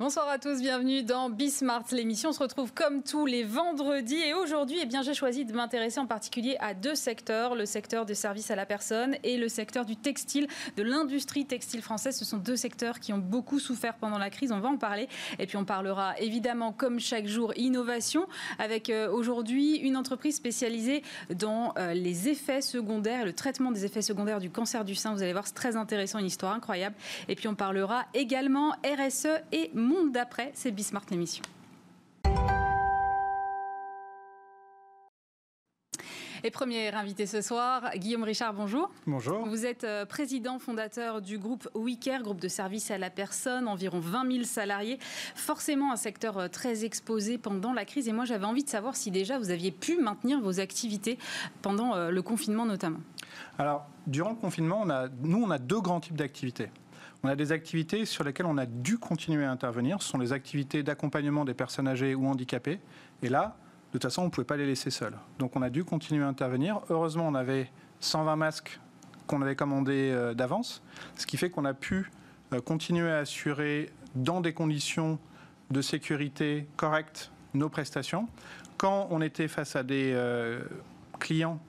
Bonsoir à tous, bienvenue dans Bismart, l'émission. se retrouve comme tous les vendredis et aujourd'hui, eh bien, j'ai choisi de m'intéresser en particulier à deux secteurs, le secteur des services à la personne et le secteur du textile, de l'industrie textile française. Ce sont deux secteurs qui ont beaucoup souffert pendant la crise, on va en parler. Et puis on parlera évidemment, comme chaque jour, innovation avec euh, aujourd'hui une entreprise spécialisée dans euh, les effets secondaires, le traitement des effets secondaires du cancer du sein. Vous allez voir, c'est très intéressant, une histoire incroyable. Et puis on parlera également RSE et monde d'après. C'est Bismart l'émission. Et premier invité ce soir, Guillaume Richard, bonjour. Bonjour. Vous êtes euh, président fondateur du groupe WeCare, groupe de services à la personne, environ 20 000 salariés. Forcément un secteur euh, très exposé pendant la crise. Et moi, j'avais envie de savoir si déjà vous aviez pu maintenir vos activités pendant euh, le confinement notamment. Alors, durant le confinement, on a, nous, on a deux grands types d'activités. On a des activités sur lesquelles on a dû continuer à intervenir. Ce sont les activités d'accompagnement des personnes âgées ou handicapées. Et là, de toute façon, on ne pouvait pas les laisser seuls. Donc on a dû continuer à intervenir. Heureusement, on avait 120 masques qu'on avait commandés euh, d'avance, ce qui fait qu'on a pu euh, continuer à assurer dans des conditions de sécurité correctes nos prestations. Quand on était face à des euh, clients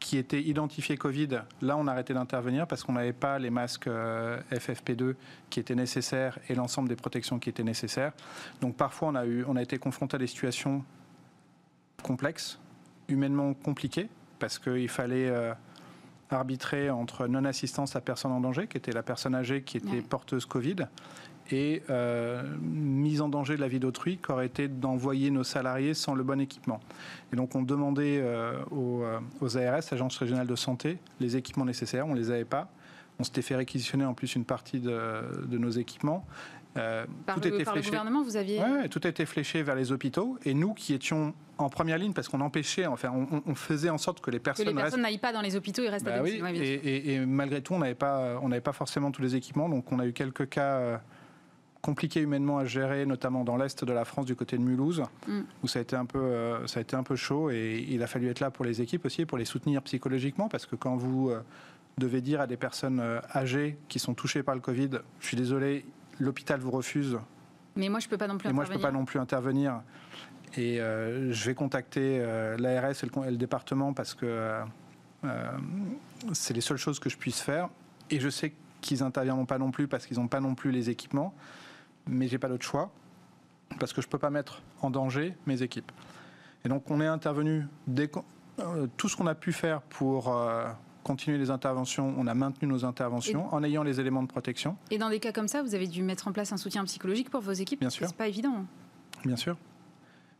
qui étaient identifiés Covid, là on a arrêté d'intervenir parce qu'on n'avait pas les masques FFP2 qui étaient nécessaires et l'ensemble des protections qui étaient nécessaires. Donc parfois on a, eu, on a été confronté à des situations complexe, humainement compliqué, parce qu'il fallait euh, arbitrer entre non-assistance à personne en danger, qui était la personne âgée qui était porteuse Covid, et euh, mise en danger de la vie d'autrui, qui aurait été d'envoyer nos salariés sans le bon équipement. Et donc on demandait euh, aux, aux, ARS, agences régionales de santé, les équipements nécessaires, on ne les avait pas. On s'était fait réquisitionner en plus une partie de, de nos équipements. Euh, tout le, était fléché. Le gouvernement, vous aviez. Ouais, tout était fléché vers les hôpitaux. Et nous qui étions en première ligne, parce qu'on empêchait, enfin, on, faisait en sorte que les personnes. Que les personnes n'aillent pas dans les hôpitaux, ils restent bah à oui, et, et, malgré tout, on n'avait pas, on n'avait pas forcément tous les équipements. Donc on a eu quelques cas euh, compliqués humainement à gérer, notamment dans l'est de la France, du côté de Mulhouse, mm. où ça a été un peu, euh, ça a été un peu chaud. Et il a fallu être là pour les équipes aussi, pour les soutenir psychologiquement, parce que quand vous devez dire à des personnes âgées qui sont touchées par le Covid, je suis désolé, l'hôpital vous refuse. Mais moi, je peux pas non plus. Et moi, je peux pas non plus intervenir. Et euh, je vais contacter euh, l'ARS et, le, département parce que euh, c'est les seules choses que je puisse faire. Et je sais qu'ils n'interviendront pas non plus parce qu'ils n'ont pas non plus les équipements. Mais j'ai pas d'autre choix parce que je peux pas mettre en danger mes équipes. Et donc, on est intervenu dès tout ce qu'on a pu faire pour continuer les interventions, on a maintenu nos interventions en ayant les éléments de protection. Et dans des cas comme ça, vous avez dû mettre en place un soutien psychologique pour vos équipes Bien sûr. C'est pas évident. Bien sûr.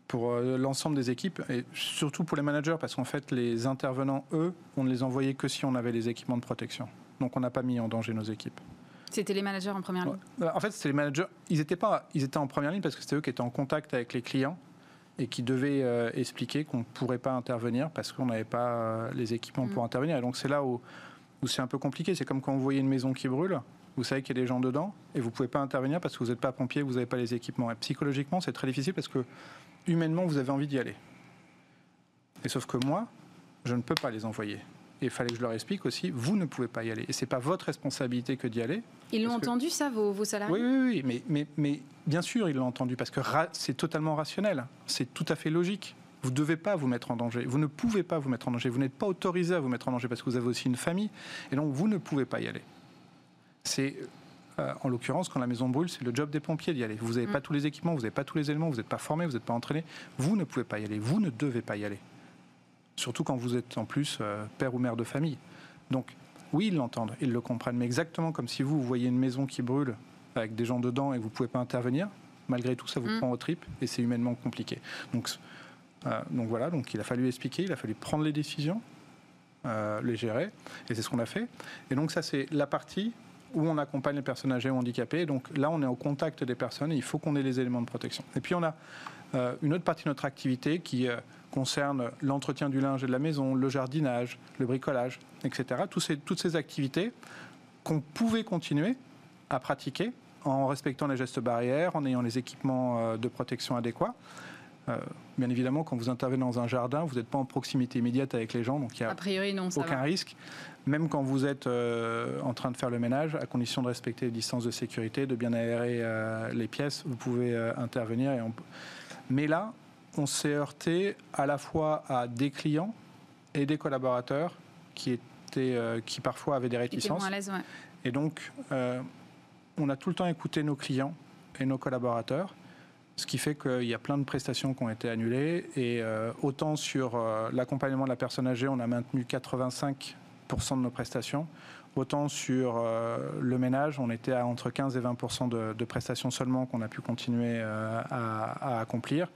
Pour euh, l'ensemble des équipes et surtout pour les managers, parce qu'en fait, les intervenants, eux, on ne les envoyait que si on avait les équipements de protection. Donc on n'a pas mis en danger nos équipes. C'était les managers en première ligne En fait, c'était les managers. Ils étaient, pas, ils étaient en première ligne parce que c'était eux qui étaient en contact avec les clients et qui devait euh, expliquer qu'on ne pourrait pas intervenir parce qu'on n'avait pas euh, les équipements pour mm. intervenir. Et donc c'est là où, où c'est un peu compliqué. C'est comme quand vous voyez une maison qui brûle, vous savez qu'il y a des gens dedans et vous ne pouvez pas intervenir parce que vous n'êtes pas pompier, vous n'avez pas les équipements. Et psychologiquement, c'est très difficile parce que humainement, vous avez envie d'y aller. Et sauf que moi, je ne peux pas les envoyer. Et il fallait que je leur explique aussi, vous ne pouvez pas y aller. Et ce n'est pas votre responsabilité que d'y aller. Ils l'ont entendu, ça, vos, vos, salariés? Oui, oui, oui. Mais, mais, mais bien sûr, ils l'ont entendu, parce que c'est totalement rationnel. C'est tout à fait logique. Vous ne devez pas vous mettre en danger. Vous ne pouvez pas vous mettre en danger. Vous n'êtes pas autorisé à vous mettre en danger parce que vous avez aussi une famille. Et donc, vous ne pouvez pas y aller. C'est, euh, en l'occurrence, quand la maison brûle, c'est le job des pompiers d'y aller. Vous n'avez pas mm. tous les équipements, vous n'avez pas tous les éléments, vous n'êtes pas formé, vous n'êtes pas entraîné. Vous ne pouvez pas y aller. Vous ne devez pas y aller. Surtout quand vous êtes en plus euh, père ou mère de famille. Donc, oui, ils l'entendent, ils le comprennent, mais exactement comme si vous, voyez une maison qui brûle avec des gens dedans et que vous ne pouvez pas intervenir, malgré tout, ça vous mm. prend au tripes et c'est humainement compliqué. Donc, euh, donc voilà, donc il a fallu expliquer, il a fallu prendre les décisions, euh, les gérer, et c'est ce qu'on a fait. Et donc ça, c'est la partie où on accompagne les personnes âgées ou handicapées. Donc là, on est au contact des personnes et il faut qu'on ait les éléments de protection. Et puis on a euh, une autre partie de notre activité qui concerne l'entretien du linge et de la maison, le jardinage, le bricolage, etc. ces, toutes ces activités qu'on pouvait continuer à pratiquer en respectant les gestes barrières, en ayant les équipements euh, de protection adéquats. bien évidemment, quand vous intervenez dans un jardin, vous n'êtes pas en proximité immédiate avec les gens, donc il n'y a a priori, non, aucun risque. Même quand vous êtes en train de faire le ménage, à condition de respecter les distances de sécurité, de bien aérer les pièces, vous pouvez intervenir. Et Mais là, on s'est heurté à la fois à des clients et des collaborateurs qui étaient, euh, qui parfois avaient des réticences. Et donc, euh, on a tout le temps écouté nos clients et nos collaborateurs, ce qui fait qu'il y a plein de prestations qui ont été annulées. Et euh, autant sur l'accompagnement de la personne âgée, on a maintenu 85% de nos prestations. Autant sur le ménage, on était à entre 15 et 20% de, prestations seulement qu'on a pu continuer à, accomplir.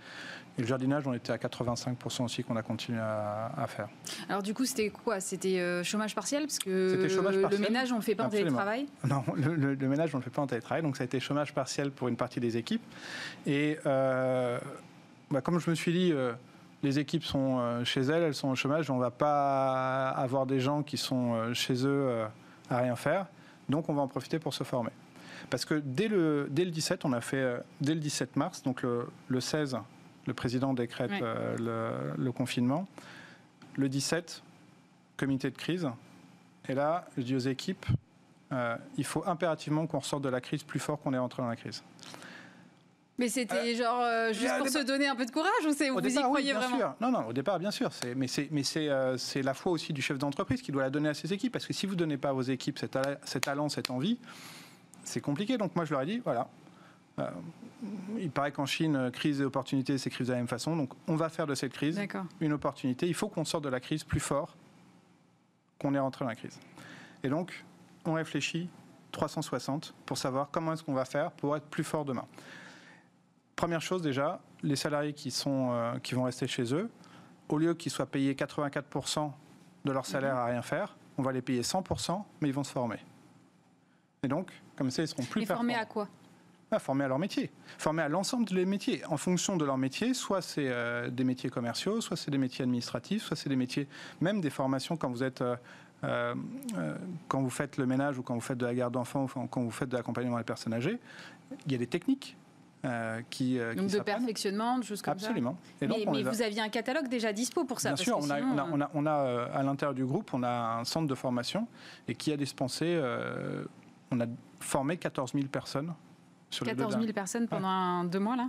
Et le jardinage, on était à 85% aussi qu'on a continué à, faire. Alors du coup, c'était quoi? C'était euh, chômage partiel? Parce que chômage le ménage, on ne le fait pas en télétravail? Non, le, ménage, on ne le fait pas en télétravail. Donc ça a été chômage partiel pour une partie des équipes. Et euh, bah, comme je me suis dit... Euh, les équipes sont chez elles, elles sont au chômage, on ne va pas avoir des gens qui sont chez eux à rien faire, donc on va en profiter pour se former. Parce que dès le, dès le 17, on a fait, dès le 17 mars, donc le, le 16, le président décrète euh, le, confinement. Le 17, comité de crise. Et là, je dis aux équipes, euh, il faut impérativement qu'on ressorte de la crise plus fort qu'on est rentré dans la crise. Mais c'était euh, genre juste pour se donner un peu de courage ou vous y croyez vraiment sûr. Non, non, au départ, bien sûr. Mais c'est la foi aussi du chef d'entreprise qui doit la donner à ses équipes. Parce que si vous ne donnez pas à vos équipes cet, cet talent, cette envie, c'est compliqué. Donc moi, je leur ai dit, voilà, il paraît qu'en Chine, crise et opportunité s'écrivent de la même façon. Donc, on va faire de cette crise une opportunité. Il faut qu'on sorte de la crise plus fort qu'on est rentré dans la crise. Et donc, on réfléchit 360 pour savoir comment est-ce qu'on va faire pour être plus fort demain. Première chose déjà, les salariés qui, sont, euh, qui vont rester chez eux, au lieu qu'ils soient payés 84% de leur salaire à rien faire, on va les payer 100%, mais ils vont se former. Et donc, comme ça, ils seront plus performants. Formés à quoi? Former à leur métier, former à l'ensemble des métiers. En fonction de leur métier, soit c'est euh, des métiers commerciaux, soit c'est des métiers administratifs, soit c'est des métiers, même des formations quand vous êtes... Euh, euh, quand vous faites le ménage ou quand vous faites de la garde d'enfants ou quand vous faites de l'accompagnement des personnes âgées, il y a des techniques qui, donc de perfectionnement, de choses comme Absolument. ça. Absolument. Mais, vous aviez un catalogue déjà dispo pour ça. Bien sûr, on, a, on, a, on, a, à l'intérieur du groupe, on a un centre de formation et qui a dispensé, on a formé 14 000 personnes 14 000 personnes pendant deux mois, là?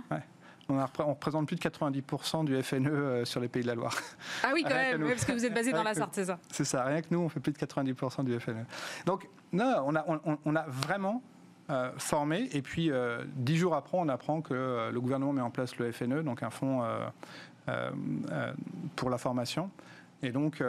On, représente plus de 90% du FNE euh, sur les Pays de la Loire. Ah oui, quand même, parce que vous êtes basé dans la Sarthe, c'est ça. C'est ça, rien que nous, on fait plus de 90% du FNE. Donc, non, on a, on, a vraiment euh, formé, et puis euh, dix jours après, on apprend que le gouvernement met en place le FNE, donc un fonds pour la formation. Et donc,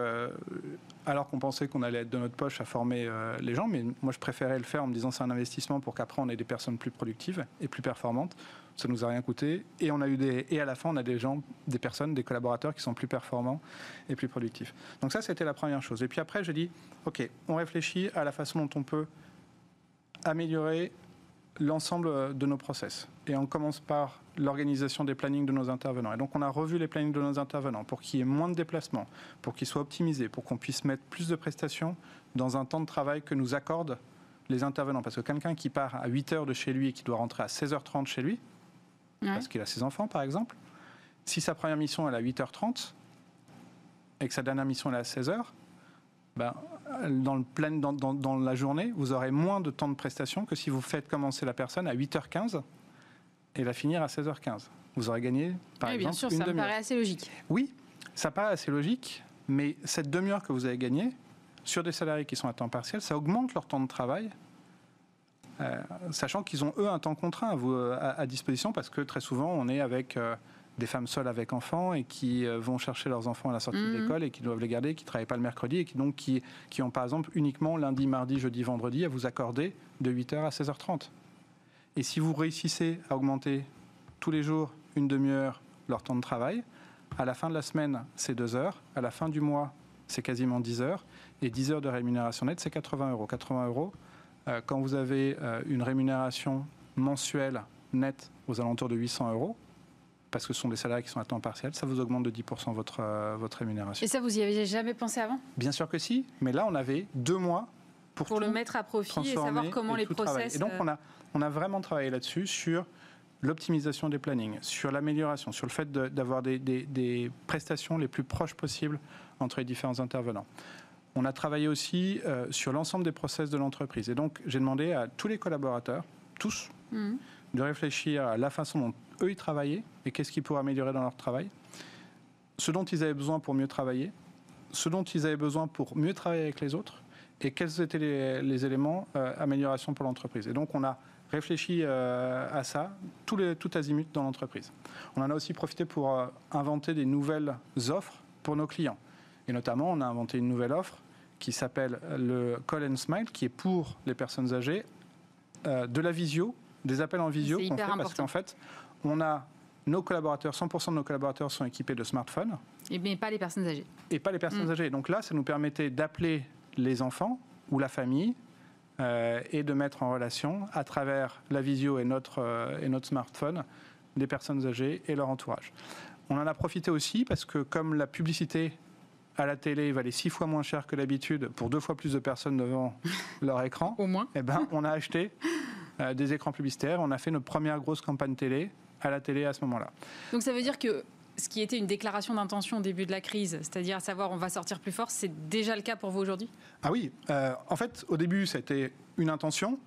alors qu'on pensait qu'on allait être de notre poche à former euh, les gens, mais moi je préférais le faire en me disant c'est un investissement pour qu'après on ait des personnes plus productives et plus performantes. Ça nous a rien coûté et on a eu des et à la fin on a des gens, des personnes, des collaborateurs qui sont plus performants et plus productifs. Donc ça c'était la première chose. Et puis après j'ai dit ok, on réfléchit à la façon dont on peut améliorer l'ensemble de nos process. Et on commence par l'organisation des plannings de nos intervenants. Et donc on a revu les plannings de nos intervenants pour qu'il y ait moins de déplacements, pour qu'ils soient optimisés, pour qu'on puisse mettre plus de prestations dans un temps de travail que nous accordent les intervenants. Parce que quelqu'un qui part à 8 heures de chez lui et qui doit rentrer à 16h30 chez lui, parce qu'il a ses enfants par exemple, si sa première mission est à 8h30 et que sa dernière mission est à 16h, ben, dans, le plein, dans, dans, la journée, vous aurez moins de temps de prestation que si vous faites commencer la personne à 8h15 et la finir à 16h15. Vous aurez gagné, par oui, exemple, bien sûr, ça me paraît assez logique. Oui, ça paraît assez logique, mais cette demi-heure que vous avez gagnée, sur des salariés qui sont à temps partiel, ça augmente leur temps de travail, euh, sachant qu'ils ont, eux, un temps contraint à, vous, à, disposition, parce que très souvent, on est avec... Euh, des femmes seules avec enfants et qui euh, vont chercher leurs enfants à la sortie de mhm. l'école et qui doivent les garder, qui ne travaillent pas le mercredi et qui donc qui, qui ont par exemple uniquement lundi, mardi, jeudi, vendredi à vous accorder de 8h à 16h30. Et si vous réussissez à augmenter tous les jours une demi-heure leur temps de travail, à la fin de la semaine, c'est 2 heures, à la fin du mois, c'est quasiment 10 heures, et 10 heures de rémunération nette, c'est 80 euros. 80 euros, euh, quand vous avez euh, une rémunération mensuelle nette aux alentours de 800 euros, parce que ce sont des salariés qui sont à temps partiel, ça vous augmente de 10% votre, euh, votre rémunération. Et ça, vous y avez jamais pensé avant? Bien sûr que si, mais là, on avait deux mois pour, le mettre à profit et savoir comment les process. Et donc, on a, on a vraiment travaillé là-dessus sur l'optimisation des plannings, sur l'amélioration, sur le fait d'avoir des, des, prestations les plus proches possibles entre les différents intervenants. On a travaillé aussi euh, sur l'ensemble des process de l'entreprise. Et donc, j'ai demandé à tous les collaborateurs, tous, mmh. de réfléchir à la façon dont eux ils travaillaient et qu'est-ce qu'ils pourraient améliorer dans leur travail, ce dont ils avaient besoin pour mieux travailler, ce dont ils avaient besoin pour mieux travailler avec les autres et quels étaient les, éléments euh, amélioration pour l'entreprise. Et donc, on a réfléchi euh, à ça, tout, les, tout azimut dans l'entreprise. On en a aussi profité pour euh, inventer des nouvelles offres pour nos clients. Et notamment, on a inventé une nouvelle offre qui s'appelle le Call and Smile, qui est pour les personnes âgées euh, de la visio, des appels en visio qu'on fait parce qu'en fait, on a nos collaborateurs, 100% de nos collaborateurs sont équipés de smartphones. Et mais pas les personnes âgées. Et pas les personnes mm. âgées. Donc là, ça nous permettait d'appeler les enfants ou la famille euh, et de mettre en relation, à travers la visio et notre, euh, et notre smartphone, des personnes âgées et leur entourage. On en a profité aussi parce que comme la publicité à la télé valait six fois moins cher que l'habitude pour deux fois plus de personnes devant leur écran, Au moins. Eh ben, on a acheté euh, des écrans publicitaires. On a fait notre première grosse campagne télé à la télé à ce moment-là. Donc ça veut dire que ce qui était une déclaration d'intention au début de la crise, c'est-à-dire à savoir on va sortir plus fort, c'est déjà le cas pour vous aujourd'hui? Ah oui, euh, en fait au début ça a été une intention,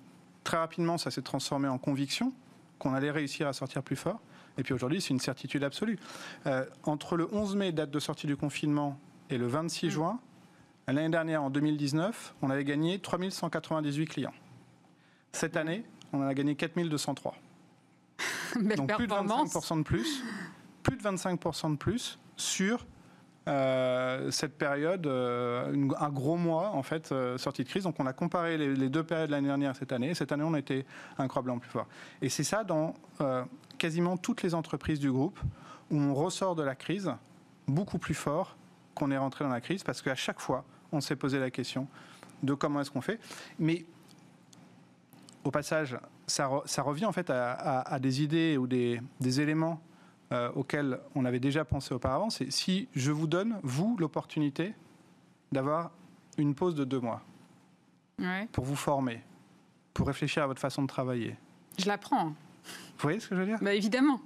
très rapidement ça s'est transformé en conviction qu'on allait réussir à sortir plus fort, et puis aujourd'hui c'est une certitude absolue. Euh, entre le 11 mai, date de sortie du confinement, et le 26 mm. juin, l'année dernière en 2019, on avait gagné 3198 clients. Cette année, on en a gagné 4203. Donc plus de 25% de plus plus de 25% de plus sur euh, cette période, euh, un gros mois en fait, euh, sortie de crise. Donc on a comparé les, deux périodes l'année dernière et cette année. Cette année, on été incroyablement plus fort. Et c'est ça dans quasiment toutes les entreprises du groupe où on ressort de la crise beaucoup plus fort qu'on est rentré dans la crise parce qu'à chaque fois, on s'est posé la question de comment est-ce qu'on fait. Mais au passage, ça, revient en fait à, des idées ou des éléments euh, auquel on avait déjà pensé auparavant, c'est si je vous donne, vous, l'opportunité d'avoir une pause de deux mois pour vous former, pour réfléchir à votre façon de travailler. Je l'apprends. Vous voyez ce que je veux dire? Bah, Évidemment.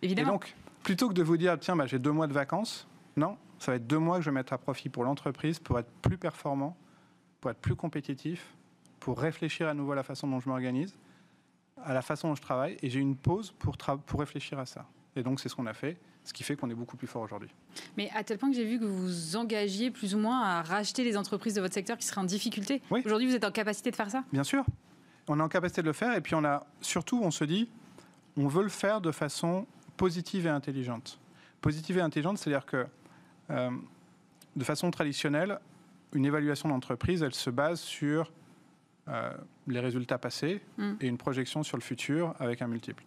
évidemment. Et donc, plutôt que de vous dire, tiens, bah, j'ai deux mois de vacances, non, ça va être deux mois que je vais mettre à profit pour l'entreprise, pour être plus performant, pour être plus compétitif, pour réfléchir à nouveau à la façon dont je m'organise, à la façon dont je travaille, et j'ai une pause pour, pour réfléchir à ça. Et donc, c'est ce qu'on a fait, ce qui fait qu'on est beaucoup plus fort aujourd'hui. Mais à tel point que j'ai vu que vous vous engagiez plus ou moins à racheter les entreprises de votre secteur qui seraient en difficulté. Aujourd'hui, vous êtes en capacité de faire ça? Bien sûr. On est en capacité de le faire. Et puis, on a surtout, on se dit, on veut le faire de façon positive et intelligente. Positive et intelligente, c'est-à-dire que, euh, de façon traditionnelle, une évaluation d'entreprise, elle se base sur euh, les résultats passés mm. et une projection sur le futur avec un multiple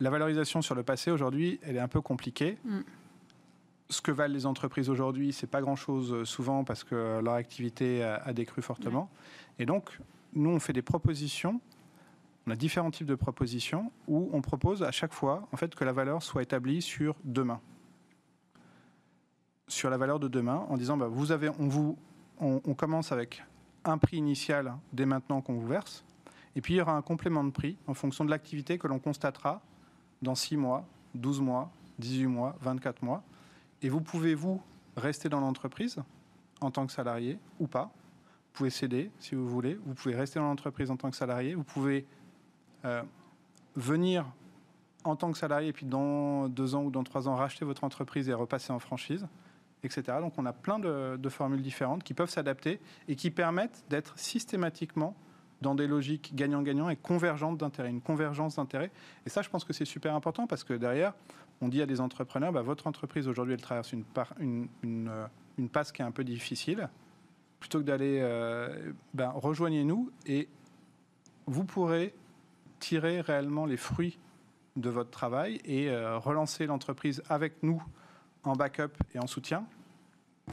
la valorisation sur le passé aujourd'hui, elle est un peu compliquée. Mm. Ce que valent les entreprises aujourd'hui, c'est pas grand-chose euh, souvent parce que leur activité a, décru fortement. Et donc, nous, on fait des propositions. On a différents types de propositions où on propose à chaque fois, en fait, que la valeur soit établie sur demain, sur la valeur de demain, en disant, bah, vous avez, on vous, on, on commence avec un prix initial dès maintenant qu'on vous verse, et puis il y aura un complément de prix en fonction de l'activité que l'on constatera dans 6 mois, 12 mois, 18 mois, 24 mois. Et vous pouvez, vous, rester dans l'entreprise en tant que salarié ou pas. Vous pouvez céder si vous voulez. Vous pouvez rester dans l'entreprise en tant que salarié. Vous pouvez euh, venir en tant que salarié et puis dans deux ans ou dans trois ans racheter votre entreprise et repasser en franchise, etc. Donc on a plein de, de formules différentes qui peuvent s'adapter et qui permettent d'être systématiquement dans des logiques gagnant-gagnant et convergentes d'intérêts, une convergence d'intérêts. Et ça, je pense que c'est super important parce que derrière, on dit à des entrepreneurs, bah, votre entreprise aujourd'hui, elle traverse une, euh, passe qui est un peu difficile. Plutôt que d'aller, euh, ben, rejoignez-nous et vous pourrez tirer réellement les fruits de votre travail et euh, relancer l'entreprise avec nous en backup et en soutien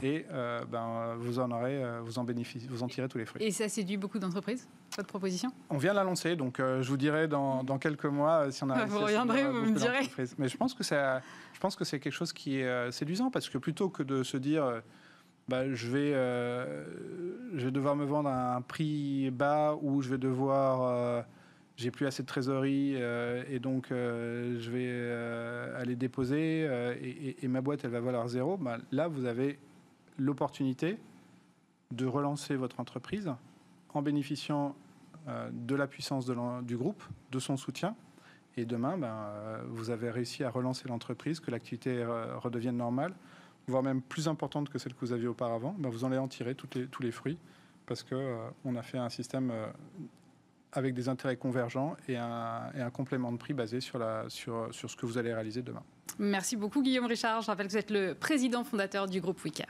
et euh, ben, vous en aurez, euh, vous en bénéficiez, vous en tirez tous les fruits. Et ça séduit beaucoup d'entreprises, votre proposition? On vient de la lancer, donc euh, je vous dirai dans, dans, quelques mois si on a. vous reviendrez, vous me direz. Mais je pense que c'est, je pense que c'est quelque chose qui est séduisant parce que plutôt que de se dire. Bah, je, vais, je vais devoir me vendre à un prix bas ou je vais devoir j'ai plus assez de trésorerie et donc je vais aller déposer et, ma boîte elle va valoir zéro, bah, là vous avez l'opportunité de relancer votre entreprise en bénéficiant de la puissance du groupe, de son soutien. Et demain, ben, vous avez réussi à relancer l'entreprise, que l'activité redevienne normale voire même plus importante que celle que vous aviez auparavant, ben vous allez en tirer tous les fruits parce qu'on euh, a fait un système euh, avec des intérêts convergents et un, complément de prix basé sur, ce que vous allez réaliser demain. Merci beaucoup Guillaume Richard. Je rappelle que vous êtes le président fondateur du groupe Wicca.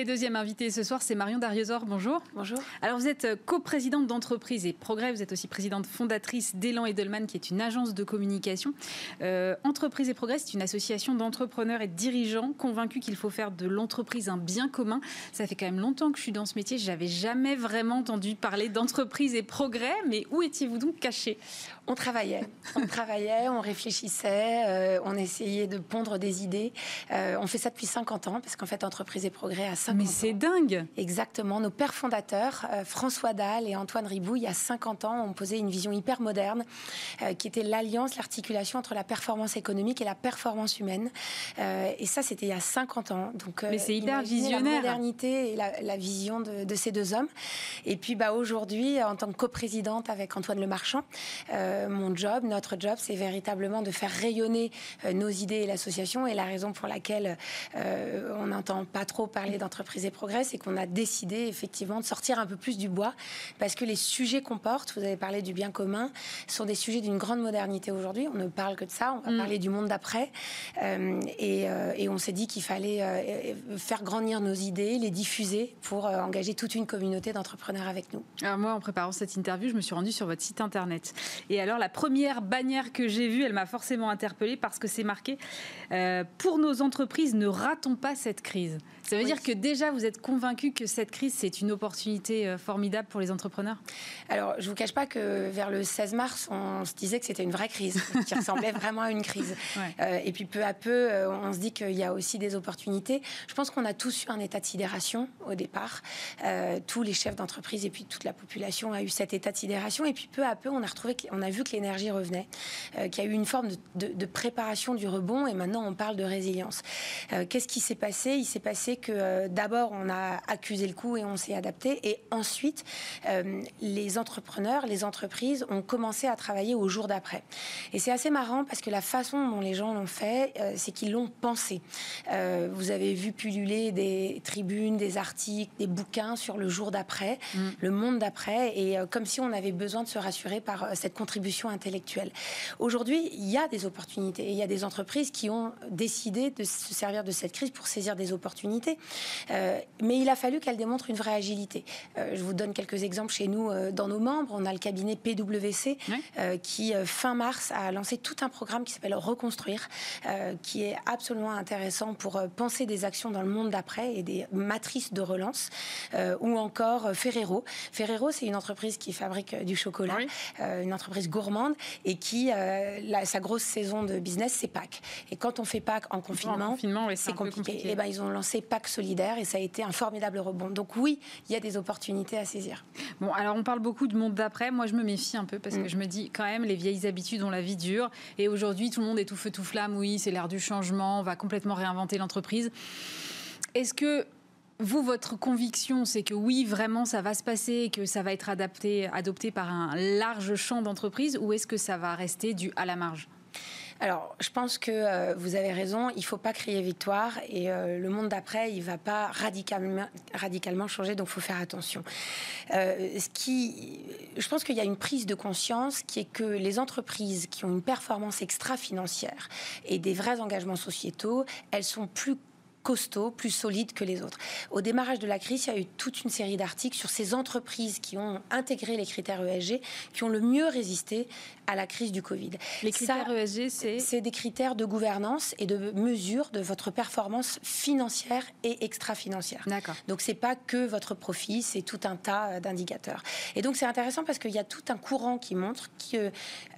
Et deuxième invité ce soir, c'est Marion Dariusor. Bonjour. Bonjour. Alors, vous êtes euh, coprésidente d'entreprise et Progrès. Vous êtes aussi présidente fondatrice d'Elan Edelman, qui est une agence de communication. Euh, entreprise et Progrès, c'est une association d'entrepreneurs et de dirigeants convaincus qu'il faut faire de l'entreprise un bien commun. Ça fait quand même longtemps que je suis dans ce métier. Je n'avais jamais vraiment entendu parler d'entreprise et progrès. Mais où étiez-vous donc caché On travaillait. On travaillait, on réfléchissait, euh, on essayait de pondre des idées. on fait ça depuis 50 ans, parce qu'en fait, entreprise et progrès a mais c'est dingue Exactement. Nos pères fondateurs, euh, François Dalle et Antoine Ribou, il y a 50 ans, ont posé une vision hyper moderne, euh, qui était l'alliance, l'articulation entre la performance économique et la performance humaine. Euh, et ça, c'était il y a 50 ans. Donc, mais c'est hyper visionnaire. La modernité et la, vision de, ces deux hommes. Et puis, bah, aujourd'hui, en tant que coprésidente avec Antoine Lemarchand, mon job, notre job, c'est véritablement de faire rayonner nos idées et l'association. Et la raison pour laquelle on n'entend pas trop parler d'entreprise Entreprise et Progrès, c'est qu'on a décidé effectivement de sortir un peu plus du bois parce que les sujets qu'on porte, vous avez parlé du bien commun, sont des sujets d'une grande modernité aujourd'hui. On ne parle que de ça, on va mm. parler du monde d'après. Euh, euh, et, on s'est dit qu'il fallait euh, faire grandir nos idées, les diffuser pour engager toute une communauté d'entrepreneurs avec nous. Alors moi, en préparant cette interview, je me suis rendue sur votre site internet. Et alors la première bannière que j'ai vue, elle m'a forcément interpellée parce que c'est marqué Pour nos entreprises, ne ratons pas cette crise. Ça veut dire que déjà, vous êtes convaincu que cette crise, c'est une opportunité euh, formidable pour les entrepreneurs? Alors, je ne vous cache pas que vers le 16 mars, on se disait que c'était une vraie crise, qui ressemblait vraiment à une crise. Euh, et puis, peu à peu, euh, on se dit qu'il y a aussi des opportunités. Je pense qu'on a tous eu un état de sidération au départ. tous les chefs d'entreprise et puis toute la population a eu cet état de sidération. Et puis, peu à peu, on a, retrouvé, on a vu que l'énergie revenait, qu'il y a eu une forme de, de, préparation du rebond. Et maintenant, on parle de résilience. Qu'est-ce qui s'est passé? Il s'est passé que euh, d'abord, on a accusé le coup et on s'est adapté. Et ensuite, euh, les entrepreneurs, les entreprises ont commencé à travailler au jour d'après. Et c'est assez marrant parce que la façon dont les gens l'ont fait, euh, c'est qu'ils l'ont pensé. vous avez vu pulluler des tribunes, des articles, des bouquins sur le jour d'après, mm. le monde d'après, et comme si on avait besoin de se rassurer par cette contribution intellectuelle. Aujourd'hui, il y a des opportunités. Et il y a des entreprises qui ont décidé de se servir de cette crise pour saisir des opportunités euh, mais il a fallu qu'elle démontre une vraie agilité. Euh, je vous donne quelques exemples chez nous euh, dans nos membres. On a le cabinet PwC qui, fin mars, a lancé tout un programme qui s'appelle Reconstruire, qui est absolument intéressant pour penser des actions dans le monde d'après et des matrices de relance. ou encore Ferrero. Ferrero, c'est une entreprise qui fabrique du chocolat, une entreprise gourmande et qui, sa grosse saison de business, c'est Pâques. Et quand on fait Pâques en confinement, c'est compliqué. Et eh ben, ils ont lancé Pâques solidaire et ça a été un formidable rebond. Donc oui, il y a des opportunités à saisir. Bon, alors on parle beaucoup de monde d'après. Moi, je me méfie un peu parce que mm. je me dis quand même, les vieilles habitudes ont la vie dure. Et aujourd'hui, tout le monde est tout feu, tout flamme. Oui, c'est l'ère du changement. On va complètement réinventer l'entreprise. Est-ce que vous, votre conviction, c'est que oui, vraiment, ça va se passer, que ça va être adapté, adopté par un large champ d'entreprises, ou est-ce que ça va rester du à la marge? Alors, je pense que euh, vous avez raison. Il ne faut pas crier victoire. Et euh, le monde d'après, il ne va pas radicalement, radicalement changer. Donc, il faut faire attention. Euh, ce qui, je pense qu'il y a une prise de conscience qui est que les entreprises qui ont une performance extra-financière et des vrais engagements sociétaux, elles sont plus costauds, plus solides que les autres. Au démarrage de la crise, il y a eu toute une série d'articles sur ces entreprises qui ont intégré les critères ESG, qui ont le mieux résisté à la crise du Covid. Les critères ESG, c'est C'est des critères de gouvernance et de mesure de votre performance financière et extra-financière. D'accord. Donc c'est pas que votre profit, c'est tout un tas euh, d'indicateurs. Et donc c'est intéressant parce qu'il y a tout un courant qui montre que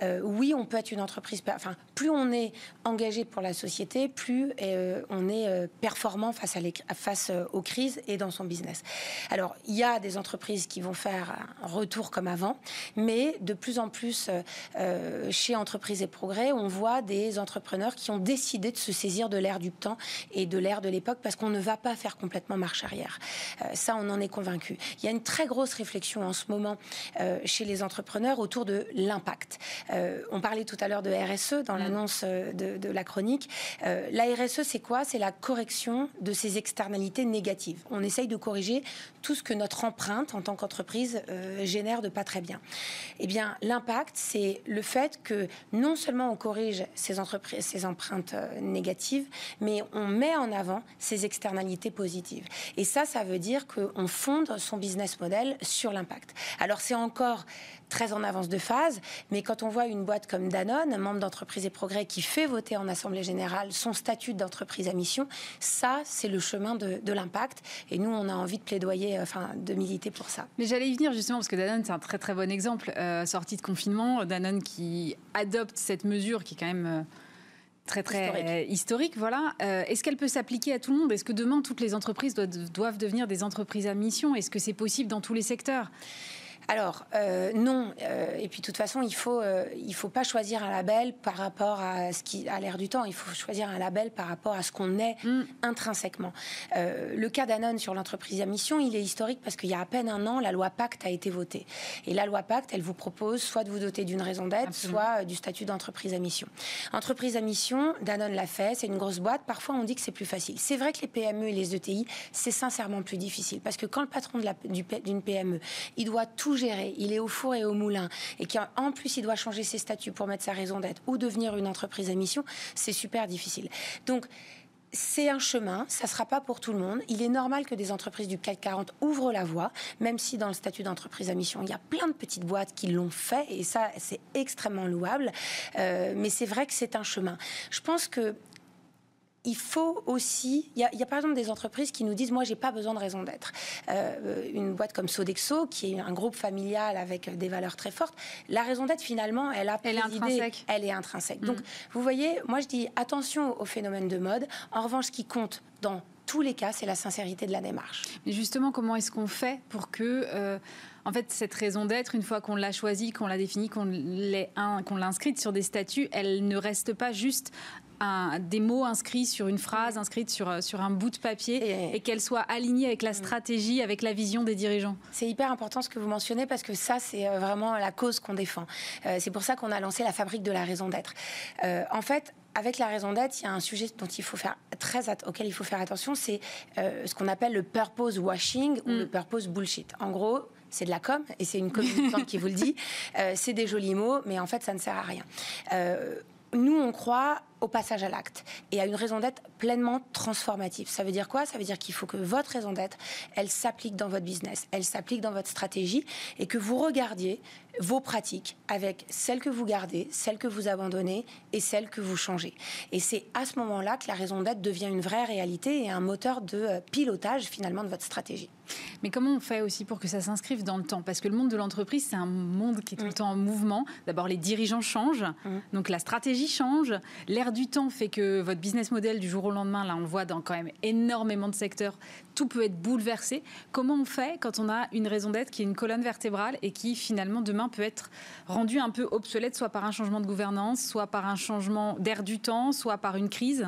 euh, oui, on peut être une entreprise. Enfin, plus on est engagé pour la société, plus euh, on est performant performant face, à face aux crises et dans son business. Alors, il y a des entreprises qui vont faire un retour comme avant, mais de plus en plus chez Entreprises et Progrès, on voit des entrepreneurs qui ont décidé de se saisir de l'ère du temps et de l'ère de l'époque parce qu'on ne va pas faire complètement marche arrière. ça, on en est convaincu. Il y a une très grosse réflexion en ce moment chez les entrepreneurs autour de l'impact. on parlait tout à l'heure de RSE dans mm. l'annonce de, de, la chronique. la RSE, c'est quoi? C'est la correction de ces externalités négatives. On essaye de corriger tout ce que notre empreinte en tant qu'entreprise euh, génère de pas très bien. Eh bien, l'impact, c'est le fait que non seulement on corrige ces, entreprises, ces empreintes euh, négatives, mais on met en avant ces externalités positives. Et ça, ça veut dire qu'on fonde son business model sur l'impact. Alors, c'est encore très en avance de phase, mais quand on voit une boîte comme Danone, membre d'entreprise et progrès, qui fait voter en Assemblée générale son statut d'entreprise à mission, ça, c'est le chemin de, l'impact. Et nous, on a envie de plaidoyer, euh, enfin, de militer pour ça. Mais j'allais y venir justement, parce que Danone, c'est un très très bon exemple. Euh, sortie de confinement, Danone qui adopte cette mesure qui est quand même... Euh, très très historique, voilà. Est-ce qu'elle peut s'appliquer à tout le monde? Est-ce que demain toutes les entreprises doivent, doivent devenir des entreprises à mission? Est-ce que c'est possible dans tous les secteurs? Alors, euh, non. Euh, et puis, de toute façon, il faut, euh, il faut pas choisir un label par rapport à ce qui a l'air du temps. Il faut choisir un label par rapport à ce qu'on est mm. intrinsèquement. le cas d'Anon sur l'entreprise à mission, il est historique parce qu'il y a à peine un an, la loi Pacte a été votée. Et la loi Pacte, elle vous propose soit de vous doter d'une raison d'être, soit du statut d'entreprise à mission. Entreprise à mission, Danone l'a fait, c'est une grosse boîte. Parfois, on dit que c'est plus facile. C'est vrai que les PME et les ETI, c'est sincèrement plus difficile parce que quand le patron d'une PME, il doit tout il est au four et au moulin, et qu'en plus il doit changer ses statuts pour mettre sa raison d'être ou devenir une entreprise à mission, c'est super difficile. Donc, c'est un chemin, ça ne sera pas pour tout le monde. Il est normal que des entreprises du CAC 40 ouvrent la voie, même si dans le statut d'entreprise à mission, il y a plein de petites boîtes qui l'ont fait, et ça, c'est extrêmement louable. Euh, mais c'est vrai que c'est un chemin. Je pense que il faut aussi, il y, a, par exemple des entreprises qui nous disent, moi, j'ai pas besoin de raison d'être. Euh, une boîte comme Sodexo, qui est un groupe familial avec des valeurs très fortes, la raison d'être, finalement, elle a elle est intrinsèque. Elle est intrinsèque. Donc, mm. vous voyez, moi, je dis attention au phénomène de mode. En revanche, ce qui compte dans tous les cas, c'est la sincérité de la démarche. Mais justement, comment est-ce qu'on fait pour que euh, en fait, cette raison d'être, une fois qu'on l'a choisie, qu'on l'a définie, qu'on l'a inscrite sur des statuts, elle ne reste pas juste des mots inscrits sur une phrase, inscrite sur, euh, sur un bout de papier, et, qu'elle soit alignée avec la mm. stratégie, avec la vision des dirigeants. C'est hyper important ce que vous mentionnez parce que ça, c'est euh, vraiment la cause qu'on défend. Euh, c'est pour ça qu'on a lancé la fabrique de la raison d'être. en fait, avec la raison d'être, il y a un sujet dont il faut faire très auquel il faut faire attention, c'est ce qu'on appelle le purpose washing ou mm. le purpose bullshit. En gros, c'est de la com et c'est une communicante qui vous le dit. c'est des jolis mots, mais en fait, ça ne sert à rien. nous, on croit au passage à l'acte et à une raison d'être pleinement transformative. Ça veut dire quoi? Ça veut dire qu'il faut que votre raison d'être, elle s'applique dans votre business, elle s'applique dans votre stratégie et que vous regardiez vos pratiques avec celles que vous gardez, celles que vous abandonnez et celles que vous changez. Et c'est à ce moment-là que la raison d'être devient une vraie réalité et un moteur de euh, pilotage finalement de votre stratégie. Mais comment on fait aussi pour que ça s'inscrive dans le temps? Parce que le monde de l'entreprise, c'est un monde qui est tout le mm. temps en mouvement. D'abord, les dirigeants changent, mm. donc la stratégie change, l'air du temps fait que votre business model du jour au lendemain, là on le voit dans quand même énormément de secteurs, tout peut être bouleversé. Comment on fait quand on a une raison d'être qui est une colonne vertébrale et qui finalement demain peut être rendue un peu obsolète, soit par un changement de gouvernance, soit par un changement d'air du temps, soit par une crise?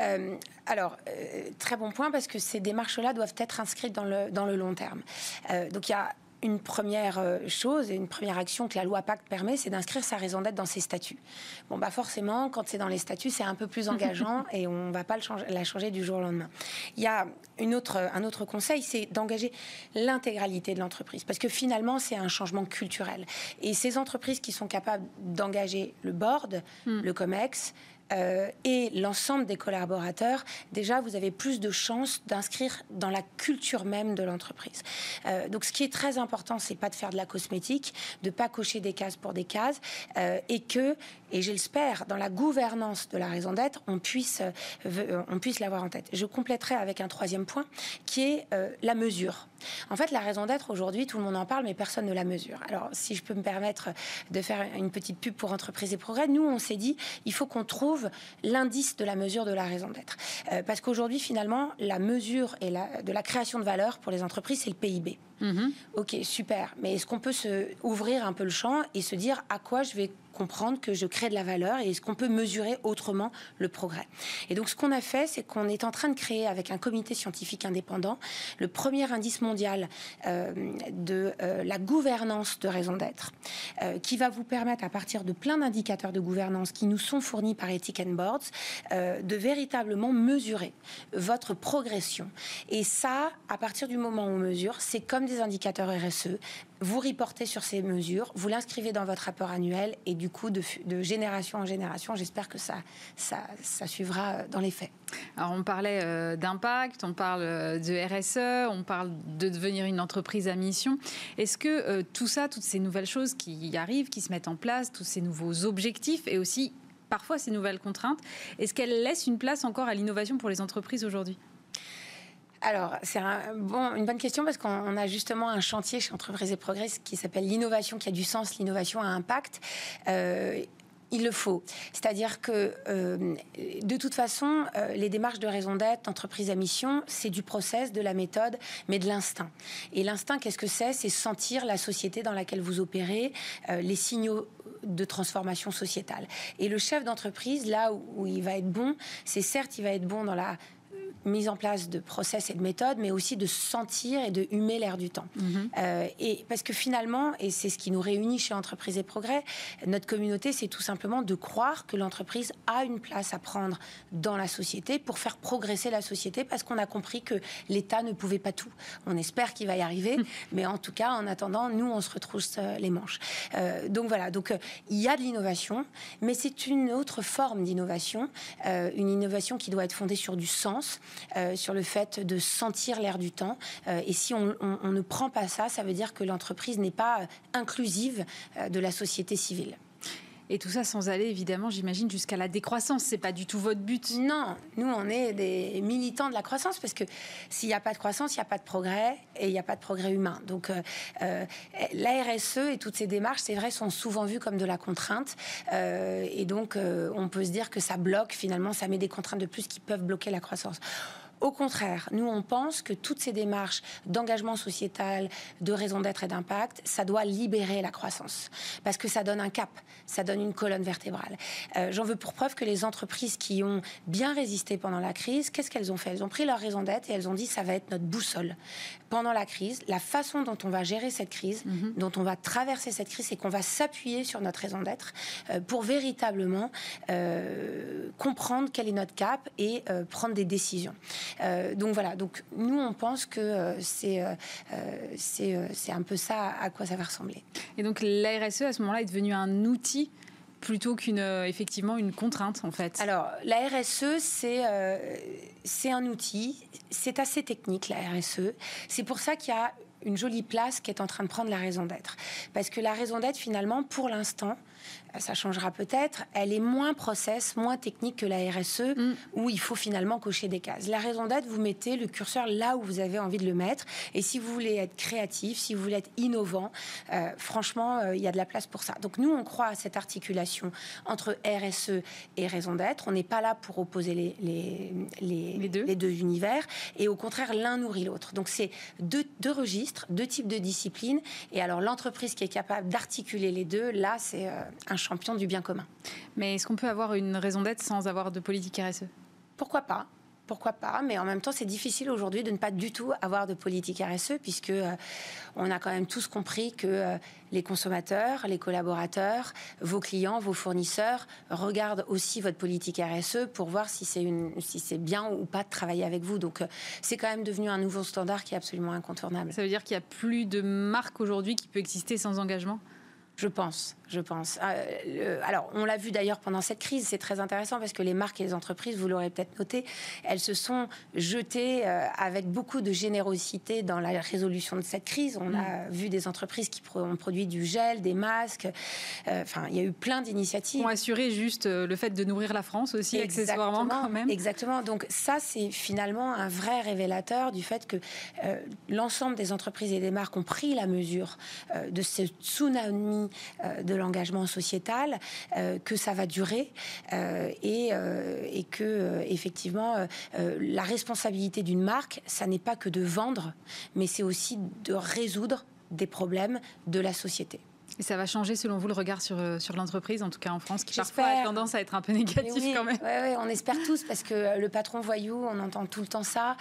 Euh, alors, euh, très bon point, parce que ces démarches-là doivent être inscrites dans le, dans le long terme. Euh, donc, il y a une première euh, chose et une première action que la loi Pacte permet, c'est d'inscrire sa raison d'être dans ses statuts. Bon, bah forcément, quand c'est dans les statuts, c'est un peu plus engageant et on ne va pas le changer, la changer du jour au lendemain. Il y a une autre, un autre conseil, c'est d'engager l'intégralité de l'entreprise, parce que finalement, c'est un changement culturel. Et ces entreprises qui sont capables d'engager le board, hmm. le COMEX, euh, et l'ensemble des collaborateurs, déjà, vous avez plus de chances d'inscrire dans la culture même de l'entreprise. Euh, donc, ce qui est très important, c'est pas de faire de la cosmétique, de pas cocher des cases pour des cases, euh, et que, et j'espère, dans la gouvernance de la raison d'être, on puisse, on puisse l'avoir en tête. Je compléterai avec un troisième point, qui est la mesure En fait, la raison d'être aujourd'hui, tout le monde en parle, mais personne ne la mesure. Alors, si je peux me permettre de faire une petite pub pour Entreprise et Progrès, nous, on s'est dit, il faut qu'on trouve l'indice de la mesure de la raison d'être. Euh, parce qu'aujourd'hui, finalement, la mesure et la, de la création de valeur pour les entreprises, c'est le PIB. Mhm. Ok, super. Mais est-ce qu'on peut se ouvrir un peu le champ et se dire à quoi je vais comprendre que je crée de la valeur et est-ce qu'on peut mesurer autrement le progrès. Et donc ce qu'on a fait, c'est qu'on est en train de créer avec un comité scientifique indépendant le premier indice mondial euh, de euh, la gouvernance de raison d'être, euh, qui va vous permettre à partir de plein d'indicateurs de gouvernance qui nous sont fournis par Ethic and Boards, de véritablement mesurer votre progression. Et ça, à partir du moment où on mesure, c'est comme des indicateurs RSE, vous reportez sur ces mesures, vous l'inscrivez dans votre rapport annuel et du coup, de, génération en génération, j'espère que ça, ça, suivra euh, dans les faits. Alors, on parlait euh, d'impact, on parle euh, de RSE, on parle de devenir une entreprise à mission. Est-ce que tout ça, toutes ces nouvelles choses qui arrivent, qui se mettent en place, tous ces nouveaux objectifs et aussi parfois ces nouvelles contraintes, est-ce qu'elles laissent une place encore à l'innovation pour les entreprises aujourd'hui? Alors, c'est une bonne question parce qu'on a justement un chantier chez Entreprises et Progrès qui s'appelle l'innovation qui a du sens, l'innovation à impact. Euh, il le faut. C'est-à-dire que, euh, de toute façon, euh, les démarches de raison d'être, d'entreprise à mission, c'est du process, de la méthode, mais de l'instinct. Et l'instinct, qu'est-ce que c'est? C'est sentir la société dans laquelle vous opérez, les signaux de transformation sociétale. Et le chef d'entreprise, là où il va être bon, c'est certes, il va être bon dans la mise en place de process et de méthodes, mais aussi de sentir et de humer l'air du temps. Mhm. Euh, et parce que finalement, et c'est ce qui nous réunit chez Entreprise et Progrès, notre communauté, c'est tout simplement de croire que l'entreprise a une place à prendre dans la société pour faire progresser la société, parce qu'on a compris que l'État ne pouvait pas tout. On espère qu'il va y arriver, mhm. mais en tout cas, en attendant, nous, on se retrousse euh, les manches. Euh, donc voilà, donc il y a de l'innovation, mais c'est une autre forme d'innovation, une innovation qui doit être fondée sur du sens, euh, sur le fait de sentir l'air du temps. Euh, et si on, ne prend pas ça, ça veut dire que l'entreprise n'est pas inclusive euh, de la société civile. Et tout ça sans aller, évidemment, j'imagine, jusqu'à la décroissance. C'est pas du tout votre but. Non, nous, on est des militants de la croissance parce que s'il n'y a pas de croissance, il n'y a pas de progrès et il n'y a pas de progrès humain. Donc, la RSE et toutes ces démarches, c'est vrai, sont souvent vues comme de la contrainte. et donc, on peut se dire que ça bloque, finalement, ça met des contraintes de plus qui peuvent bloquer la croissance. Au contraire, nous, on pense que toutes ces démarches d'engagement sociétal, de raison d'être et d'impact, ça doit libérer la croissance. Parce que ça donne un cap, ça donne une colonne vertébrale. Euh, j'en veux pour preuve que les entreprises qui ont bien résisté pendant la crise, qu'est-ce qu'elles ont fait? Elles ont pris leur raison d'être et elles ont dit ça va être notre boussole. Pendant la crise, la façon dont on va gérer cette crise, mhm. dont on va traverser cette crise, c'est qu'on va s'appuyer sur notre raison d'être euh, pour véritablement euh, comprendre quel est notre cap et prendre des décisions. Euh, donc voilà, donc nous on pense que euh, euh, c'est c'est un peu ça à quoi ça va ressembler. Et donc la RSE à ce moment-là est devenu un outil plutôt qu'une effectivement une contrainte en fait. Alors la RSE c'est c'est un outil, c'est assez technique la RSE. C'est pour ça qu'il y a une jolie place qui est en train de prendre la raison d'être. Parce que la raison d'être, finalement, pour l'instant, ça changera peut-être, elle est moins process, moins technique que la RSE, mm. où il faut finalement cocher des cases. La raison d'être, vous mettez le curseur là où vous avez envie de le mettre. Et si vous voulez être créatif, si vous voulez être innovant, euh, franchement, euh, il y a de la place pour ça. Donc nous, on croit à cette articulation entre RSE et raison d'être. On n'est pas là pour opposer les, les, les, deux. les, deux. univers. Et au contraire, l'un nourrit l'autre. Donc c'est deux, deux, registres, deux types de disciplines. Et alors l'entreprise qui est capable d'articuler les deux, là, c'est euh, un champion du bien commun. Mais est-ce qu'on peut avoir une raison d'être sans avoir de politique RSE Pourquoi pas pourquoi pas Mais en même temps, c'est difficile aujourd'hui de ne pas du tout avoir de politique RSE, puisque euh, on a quand même tous compris que euh, les consommateurs, les collaborateurs, vos clients, vos fournisseurs regardent aussi votre politique RSE pour voir si c'est si c'est bien ou pas de travailler avec vous. Donc, euh, c'est quand même devenu un nouveau standard qui est absolument incontournable. Ça veut dire qu'il n'y a plus de marque aujourd'hui qui peut exister sans engagement? Je pense, je pense. Euh, alors, on l'a vu d'ailleurs pendant cette crise, c'est très intéressant parce que les marques et les entreprises, vous l'aurez peut-être noté, elles se sont jetées euh, avec beaucoup de générosité dans la résolution de cette crise. On a mm. vu des entreprises qui ont produit du gel, des masques. Euh, enfin, il y a eu plein d'initiatives. Ont assuré juste le fait de nourrir la France aussi, accessoirement quand même. Exactement. Donc ça, c'est finalement un vrai révélateur du fait que l'ensemble des entreprises et des marques ont pris la mesure de ce tsunami euh, de l'engagement sociétal, euh, que ça va durer euh, et, et, que effectivement la responsabilité d'une marque, ça n'est pas que de vendre, mais c'est aussi de résoudre des problèmes de la société. Et ça va changer, selon vous, le regard sur, sur l'entreprise, en tout cas en France, qui parfois a tendance à être un peu négatif quand même. Oui, ouais, on espère tous, parce que le patron voyou, on entend tout le temps ça.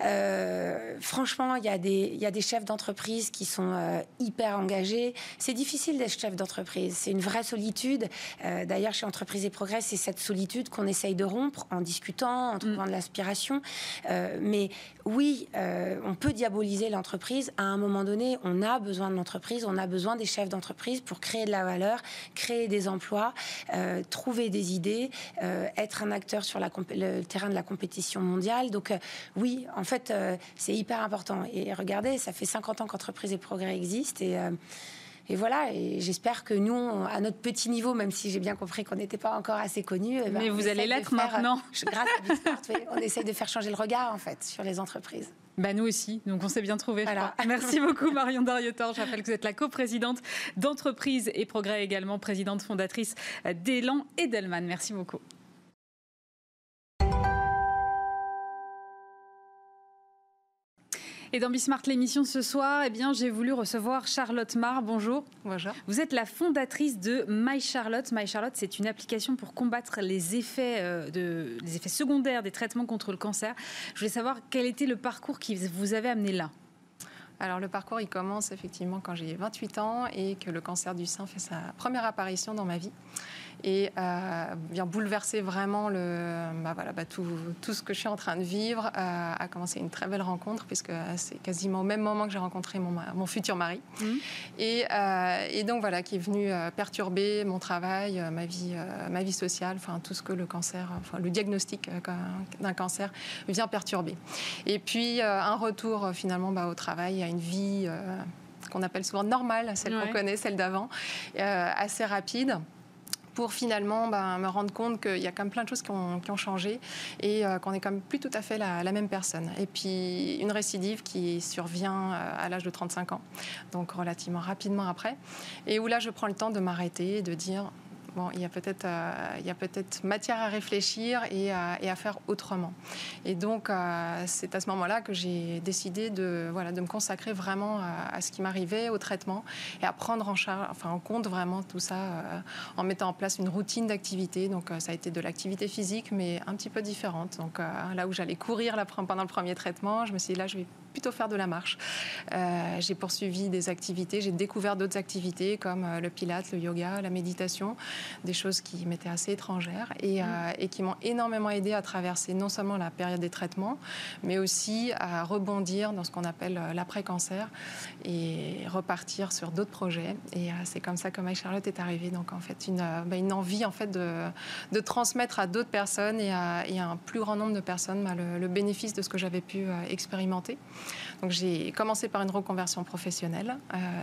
Euh, franchement, il y, a des, chefs d'entreprise qui sont euh, hyper engagés. C'est difficile d'être chef d'entreprise. C'est une vraie solitude. Euh, d'ailleurs, chez Entreprise et Progrès, c'est cette solitude qu'on essaye de rompre en discutant, en trouvant de l'aspiration. mais oui, on peut diaboliser l'entreprise. À un moment donné, on a besoin de l'entreprise, on a besoin des chefs d'entreprise pour créer de la valeur, créer des emplois, trouver des idées, être un acteur sur le terrain de la compétition mondiale. Donc oui, en fait, euh, c'est hyper important. Et regardez, ça fait 50 ans qu'Entreprise et Progrès existent. Et, euh, et voilà, et j'espère que nous, à notre petit niveau, même si j'ai bien compris qu'on n'était pas encore assez connus. Eh ben, Mais vous allez l'être maintenant. Grâce à Bismart, on essaye de faire changer le regard, en fait, sur les entreprises. Bah nous aussi, donc on s'est bien trouvé. Merci beaucoup Marion Dariotor. Je rappelle que vous êtes la coprésidente d'Entreprise et Progrès également, présidente fondatrice d'Elan et d'Elman. Merci beaucoup. Et dans Bismart l'émission ce soir, eh bien, j'ai voulu recevoir Charlotte Mar. Bonjour. Bonjour. Vous êtes la fondatrice de My Charlotte. My Charlotte, c'est une application pour combattre les effets, euh, de, les effets secondaires des traitements contre le cancer. Je voulais savoir quel était le parcours qui vous avait amené là. Alors le parcours, il commence effectivement quand j'ai 28 ans et que le cancer du sein fait sa première apparition dans ma vie et euh, vient bouleverser vraiment le, bah voilà, bah tout, tout, ce que je suis en train de vivre. Euh, a commencé une très belle rencontre, puisque c'est quasiment au même moment que j'ai rencontré mon, mon, futur mari. Mmh. Et, euh, et, donc voilà, qui est venu euh, perturber mon travail, ma vie, ma vie sociale, enfin tout ce que le cancer, enfin le diagnostic d'un cancer vient perturber. Et puis un retour finalement bah, au travail, à une vie qu'on appelle souvent normale, celle qu'on connaît, celle d'avant, assez rapide pour finalement ben, me rendre compte qu'il y a quand même plein de choses qui ont, changé et euh, qu'on n'est quand même plus tout à fait la, même personne. Et puis une récidive qui survient euh, à l'âge de 35 ans, donc relativement rapidement après, et où là je prends le temps de m'arrêter, de dire il y a peut-être euh, matière à réfléchir et à, faire autrement. Et donc euh, c'est à ce moment-là que j'ai décidé de voilà de me consacrer vraiment à, ce qui m'arrivait, au traitement et à prendre en charge, enfin en compte vraiment tout ça euh, en mettant en place une routine d'activité. Donc ça a été de l'activité physique, mais un petit peu différente. Donc là où j'allais courir pendant le premier traitement, je me suis dit là je vais plutôt faire de la marche. j'ai poursuivi des activités, j'ai découvert d'autres activités comme le pilate, le yoga, la méditation des choses qui m'étaient assez étrangères et, mm. euh, et qui m'ont énormément aidé à traverser non seulement la période des traitements, mais aussi à rebondir dans ce qu'on appelle euh, l'après-cancer et repartir sur d'autres projets. Et euh, c'est comme ça que My Charlotte est arrivée. Donc en fait, une, bah, une envie en fait de, de transmettre à d'autres personnes et à, un plus grand nombre de personnes bah, le, bénéfice de ce que j'avais pu expérimenter. Donc j'ai commencé par une reconversion professionnelle.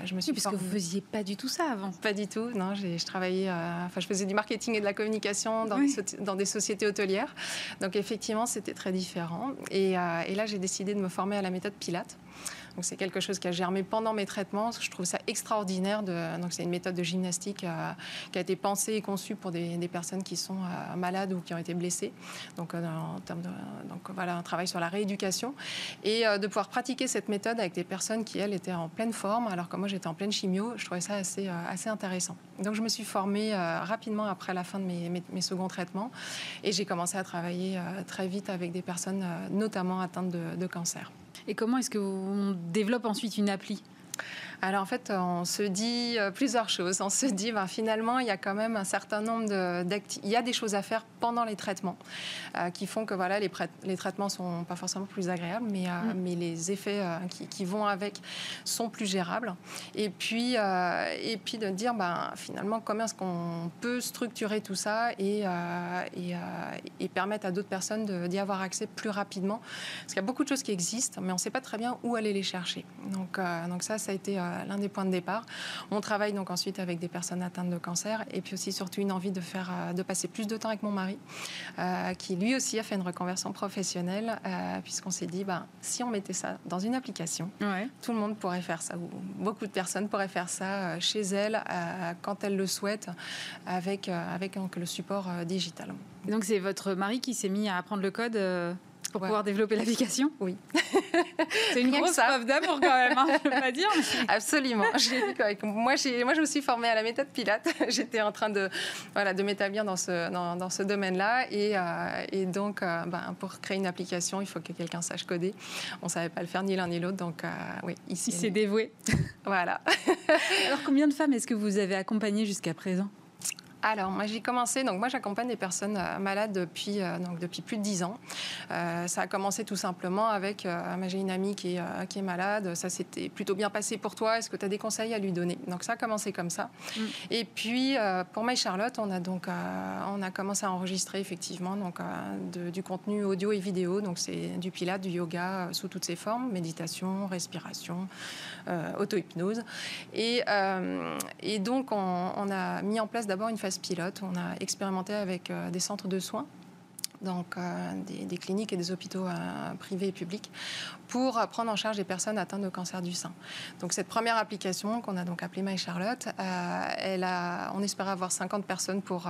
je me suis oui, parce que vous faisiez pas du tout ça avant. Pas du tout. Non, j'ai je travaillais. enfin, je faisais du marketing et de la communication dans, des, dans des, sociétés hôtelières. Donc effectivement, c'était très différent. Et, euh, et là, j'ai décidé de me former à la méthode Pilate. C'est quelque chose qui a germé pendant mes traitements. Je trouve ça extraordinaire. Donc c'est une méthode de gymnastique euh, qui a été pensée et conçue pour des, personnes qui sont euh, malades ou qui ont été blessées. Donc euh, en termes de, donc voilà un travail sur la rééducation et de pouvoir pratiquer cette méthode avec des personnes qui elles étaient en pleine forme alors que moi j'étais en pleine chimio. Je trouvais ça assez assez intéressant. Donc je me suis formée rapidement après la fin de mes, mes, seconds traitements et j'ai commencé à travailler très vite avec des personnes notamment atteintes de cancer. Et comment est-ce qu'on développe ensuite une appli? Alors en fait, on se dit euh, plusieurs choses. On se dit, ben, finalement, il y a quand même un certain nombre d'activités. Il y a des choses à faire pendant les traitements euh, qui font que voilà, les, les traitements sont pas forcément plus agréables, mais, euh, mm. mais les effets qui, vont avec sont plus gérables. Et puis, et puis de dire, ben, finalement, comment est-ce qu'on peut structurer tout ça et, et, et permettre à d'autres personnes d'y avoir accès plus rapidement? Parce qu'il y a beaucoup de choses qui existent, mais on ne sait pas très bien où aller les chercher. Donc, donc ça, ça a été l'un des points de départ. On travaille donc ensuite avec des personnes atteintes de cancer et puis aussi surtout une envie de faire, euh, de passer plus de temps avec mon mari, euh, qui lui aussi a fait une reconversion professionnelle, euh, puisqu'on s'est dit, ben, si on mettait ça dans une application, tout le monde pourrait faire ça, ou beaucoup de personnes pourraient faire ça chez elles quand elles le souhaitent, avec, avec donc, le support digital. Donc c'est votre mari qui s'est mis à apprendre le code pour pouvoir développer l'application Oui. C'est une grosse preuve d'amour quand même, hein, je veux pas dire. Absolument. Moi, moi, je me suis formée à la méthode Pilate. J'étais en train de, voilà, de m'établir dans ce, dans, dans ce domaine-là. Et, euh, et, donc, euh, ben, pour créer une application, il faut que quelqu'un sache coder. On ne savait pas le faire ni l'un ni l'autre. Donc, euh, oui, ici. Il s'est dévoué. voilà. Alors, combien de femmes est-ce que vous avez accompagnées jusqu'à présent? Alors, moi, j'ai commencé, donc moi, j'accompagne des personnes euh, malades depuis, euh, donc, depuis plus de 10 ans. Euh, ça a commencé tout simplement avec, j'ai une amie qui est, qui est malade, ça s'était plutôt bien passé pour toi, est-ce que tu as des conseils à lui donner? Donc, ça a commencé comme ça. Mm. Et puis, pour My Charlotte, on a donc, on a commencé à enregistrer effectivement donc, du contenu audio et vidéo, donc c'est du pilate, du yoga sous toutes ses formes, méditation, respiration, auto-hypnose. Et, et donc, on, on a mis en place d'abord une pilote. On a expérimenté avec euh, des centres de soins donc euh, des, cliniques et des hôpitaux euh, privés et publics, pour prendre en charge des personnes atteintes de cancer du sein. Donc cette première application qu'on a donc appelée My Charlotte, on espérait avoir 50 personnes pour,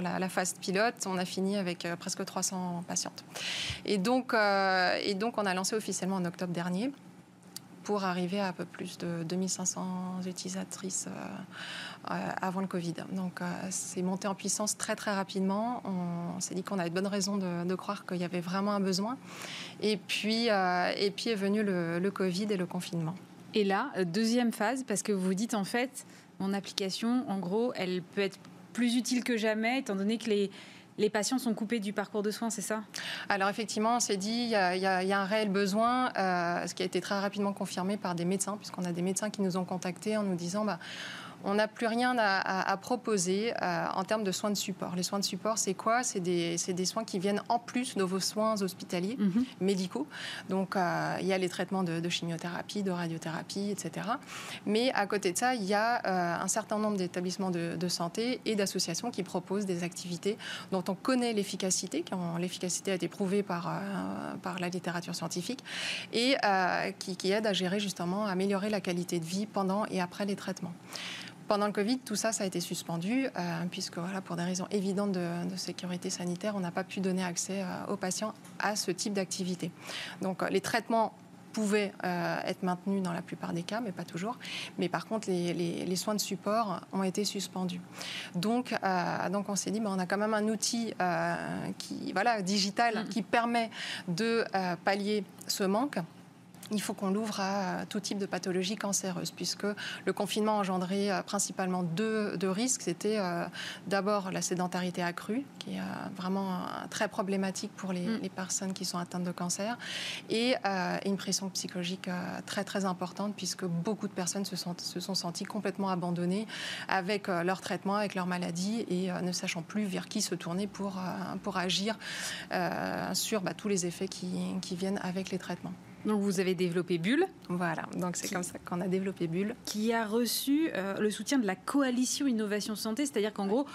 la, phase pilote. On a fini avec presque 300 patientes. Et donc on a lancé officiellement en octobre dernier pour arriver à un peu plus de 2500 utilisatrices euh, avant le Covid. Donc euh, c'est monté en puissance très très rapidement. On, s'est dit qu'on avait de bonnes raisons de, croire qu'il y avait vraiment un besoin. Et puis, euh, et puis est venu le, le Covid et le confinement. Et là, deuxième phase, parce que vous dites en fait, mon application, en gros, elle peut être plus utile que jamais, étant donné que les, les patients sont coupés du parcours de soins, c'est ça? Alors effectivement, on s'est dit, il y, a, un réel besoin, euh, ce qui a été très rapidement confirmé par des médecins, puisqu'on a des médecins qui nous ont contactés en nous disant, bah, on n'a plus rien à, proposer euh, en termes de soins de support. Les soins de support, c'est quoi? C'est des, soins qui viennent en plus de vos soins hospitaliers, mhm. médicaux. Donc, euh, il y a les traitements de, chimiothérapie, de radiothérapie, etc. Mais à côté de ça, il y a euh, un certain nombre d'établissements de, santé et d'associations qui proposent des activités dont on connaît l'efficacité, l'efficacité a été prouvée par, par la littérature scientifique, et qui, qui aident à gérer justement, à améliorer la qualité de vie pendant et après les traitements. Pendant le Covid, tout ça, ça a été suspendu, euh, puisque voilà, pour des raisons évidentes de, sécurité sanitaire, on n'a pas pu donner accès euh, aux patients à ce type d'activité. Donc euh, les traitements pouvaient être maintenus dans la plupart des cas, mais pas toujours. Mais par contre, les, soins de support ont été suspendus. Donc, donc on s'est dit, ben, on a quand même un outil qui, voilà, digital mm. qui permet de pallier ce manque il faut qu'on l'ouvre à tout type de pathologies cancéreuses, puisque le confinement engendrait euh, principalement deux, risques. C'était euh, d'abord la sédentarité accrue, qui est euh, vraiment très problématique pour mm. les, personnes qui sont atteintes de cancer, et une pression psychologique très très importante, puisque beaucoup de personnes se sont, se sont senties complètement abandonnées avec leur traitement, avec leur maladie, et ne sachant plus vers qui se tourner pour, pour agir sur bah, tous les effets qui, qui viennent avec les traitements. Donc vous avez développé Bulle. Voilà, donc c'est comme ça qu'on a développé Bulle. Qui a reçu euh, le soutien de la coalition Innovation Santé, c'est-à-dire qu'en gros,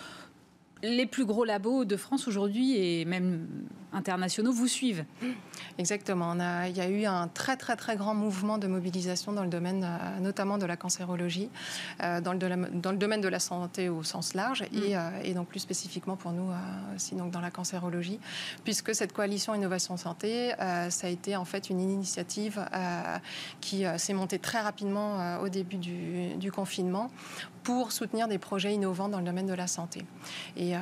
les plus gros labos de France aujourd'hui et même internationaux vous suivent. Exactement. On a, il y a eu un très très très grand mouvement de mobilisation dans le domaine euh, notamment de la cancérologie, euh, dans, le, dans, le, domaine de la santé au sens large mm. et, euh, et, donc plus spécifiquement pour nous aussi donc dans la cancérologie, puisque cette coalition Innovation Santé, ça a été en fait une initiative qui s'est montée très rapidement au début du, du confinement pour soutenir des projets innovants dans le domaine de la santé. Et,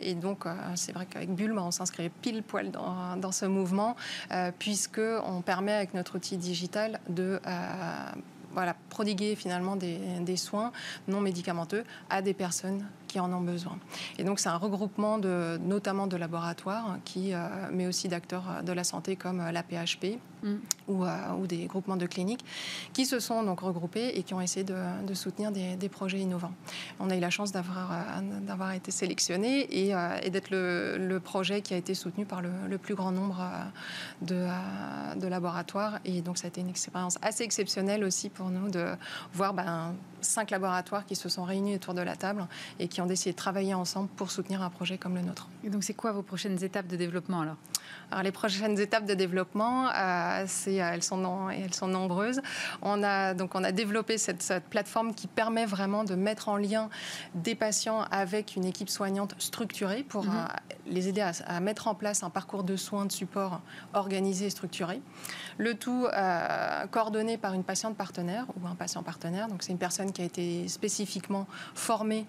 et donc, c'est vrai qu'avec Bulle, on s'inscrit pile poil dans, ce mouvement, euh, puisqu'on permet avec notre outil digital de voilà, prodiguer finalement des, soins non médicamenteux à des personnes qui en ont besoin. Et donc c'est un regroupement de, notamment de laboratoires, qui, euh, mais aussi d'acteurs de la santé comme la PHP mm. ou, euh, ou, des groupements de cliniques, qui se sont donc regroupés et qui ont essayé de, de soutenir des, des, projets innovants. On a eu la chance d'avoir, euh, d'avoir été sélectionné et, et d'être le, le, projet qui a été soutenu par le, le plus grand nombre de, de, laboratoires. Et donc ça a été une expérience assez exceptionnelle aussi pour nous de voir ben, cinq laboratoires qui se sont réunis autour de la table et qui ont décidé de travailler ensemble pour soutenir un projet comme le nôtre. Et donc, c'est quoi vos prochaines étapes de développement alors? Alors, les prochaines étapes de développement, euh, euh, elles, sont elles sont nombreuses. On a, donc, on a développé cette, cette, plateforme qui permet vraiment de mettre en lien des patients avec une équipe soignante structurée pour mhm. euh, les aider à, à, mettre en place un parcours de soins de support organisé et structuré. Le tout euh, coordonné par une patiente partenaire ou un patient partenaire. Donc, c'est une personne qui a été spécifiquement formée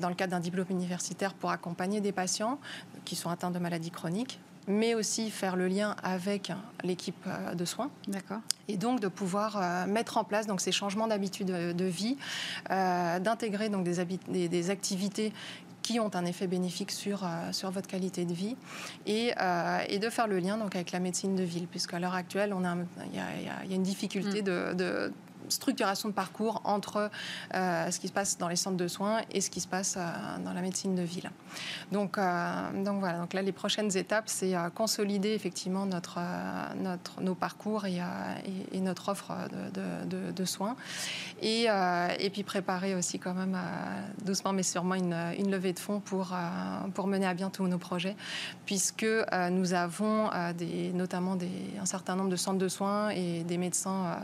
dans le cadre d'un diplôme universitaire pour accompagner des patients qui sont atteints de maladies chroniques mais aussi faire le lien avec l'équipe euh, de soins. D'accord. Et donc de pouvoir euh, mettre en place donc ces changements d'habitude de vie, euh, d'intégrer donc des, des, des, activités qui ont un effet bénéfique sur, sur votre qualité de vie et, et, de faire le lien donc avec la médecine de ville, puisqu'à l'heure actuelle, il y, y, y, a une difficulté mm. de, de structuration de parcours entre euh, ce qui se passe dans les centres de soins et ce qui se passe euh, dans la médecine de ville. Donc, euh, donc voilà, donc là les prochaines étapes, c'est consolider effectivement notre, notre, nos parcours et, notre offre de soins et, et, puis préparer aussi quand même doucement mais sûrement une, une, levée de fonds pour, pour mener à bien tous nos projets puisque nous avons des, notamment des, un certain nombre de centres de soins et des médecins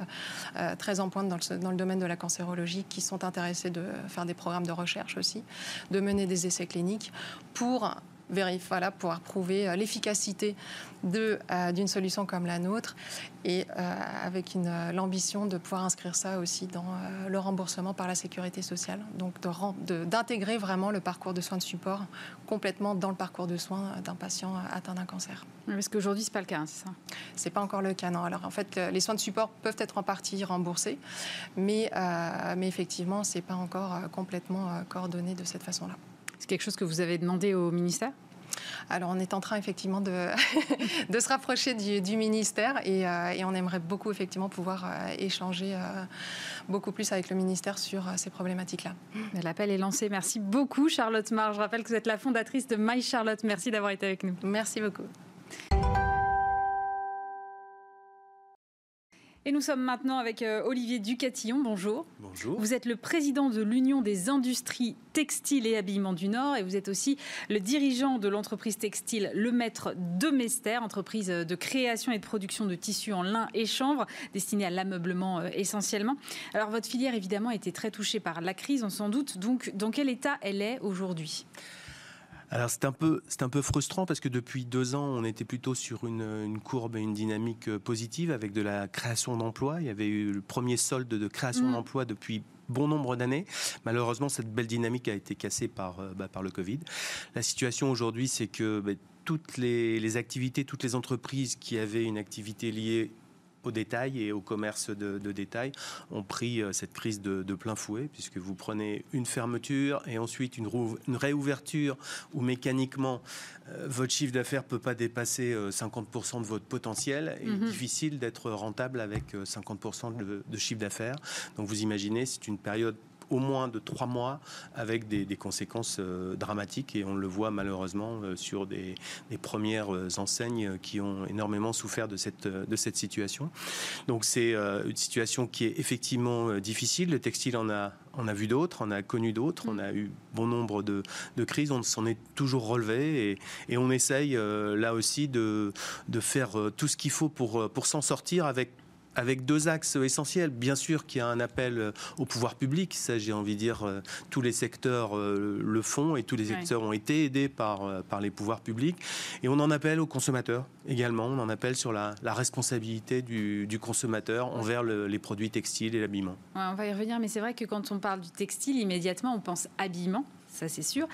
très en dans le, domaine de la cancérologie qui sont intéressés de faire des programmes de recherche aussi, de mener des essais cliniques pour voilà, pouvoir prouver euh, l'efficacité euh, d'une solution comme la nôtre et euh, avec l'ambition de pouvoir inscrire ça aussi dans le remboursement par la sécurité sociale. Donc d'intégrer vraiment le parcours de soins de support complètement dans le parcours de soins d'un patient atteint d'un cancer. Parce qu'aujourd'hui, ce n'est pas le cas, hein, c'est ça? C'est pas encore le cas, non. Alors en fait, les soins de support peuvent être en partie remboursés, mais, mais effectivement, ce n'est pas encore complètement coordonné de cette façon-là. C'est quelque chose que vous avez demandé au ministère? Alors, on est en train effectivement de, de se rapprocher du, ministère et, euh, et, on aimerait beaucoup effectivement pouvoir euh, échanger euh, beaucoup plus avec le ministère sur ces problématiques-là. L'appel est lancé. Merci beaucoup, Charlotte Mar. Je rappelle que vous êtes la fondatrice de My Charlotte. Merci d'avoir été avec nous. Merci beaucoup. Et nous sommes maintenant avec euh, Olivier Ducatillon. Bonjour. Bonjour. Vous êtes le président de l'Union des industries textiles et habillement du Nord et vous êtes aussi le dirigeant de l'entreprise textile Le Maître de Mester, entreprise de création et de production de tissus en lin et chanvre destinée à l'ameublement euh, essentiellement. Alors votre filière évidemment a été très touchée par la crise, on s'en doute. Donc dans quel état elle est aujourd'hui? Alors c'est un peu c'est un peu frustrant parce que depuis deux ans on était plutôt sur une, une courbe et une dynamique euh, positive avec de la création d'emplois. Il y avait eu le premier solde de création mmh. d'emplois depuis bon nombre d'années. Malheureusement, cette belle dynamique a été cassée par, euh, bah, par le Covid. La situation aujourd'hui, c'est que bah, toutes les, les, activités, toutes les entreprises qui avaient une activité liée au détail et au commerce de, de détail ont pris euh, cette crise de, de, plein fouet, puisque vous prenez une fermeture et ensuite une, une réouverture où mécaniquement euh, votre chiffre d'affaires peut pas dépasser 50% euh, de votre potentiel et mm -hmm. difficile d'être rentable avec 50% de, de chiffre d'affaires. Donc vous imaginez, c'est une période au moins de trois mois avec des, des conséquences euh, dramatiques. Et on le voit malheureusement euh, sur des, des, premières euh, enseignes qui ont énormément souffert de cette, de cette situation. Donc c'est une situation qui est effectivement difficile. Le textile en a, on a vu d'autres, on a connu d'autres, on a eu bon nombre de, de crises, on s'en est toujours relevé. Et, et on essaye là aussi de, de faire tout ce qu'il faut pour, pour s'en sortir avec avec deux axes essentiels. Bien sûr qu'il y a un appel euh, au pouvoir public, ça j'ai envie de dire, euh, tous les secteurs euh, le font et tous les secteurs ouais. ont été aidés par, par les pouvoirs publics. Et on en appelle aux consommateurs également, on en appelle sur la, la responsabilité du, du consommateur envers le, les produits textiles et l'habillement. Ouais, on va y revenir, mais c'est vrai que quand on parle du textile, immédiatement on pense habillement ça c'est sûr.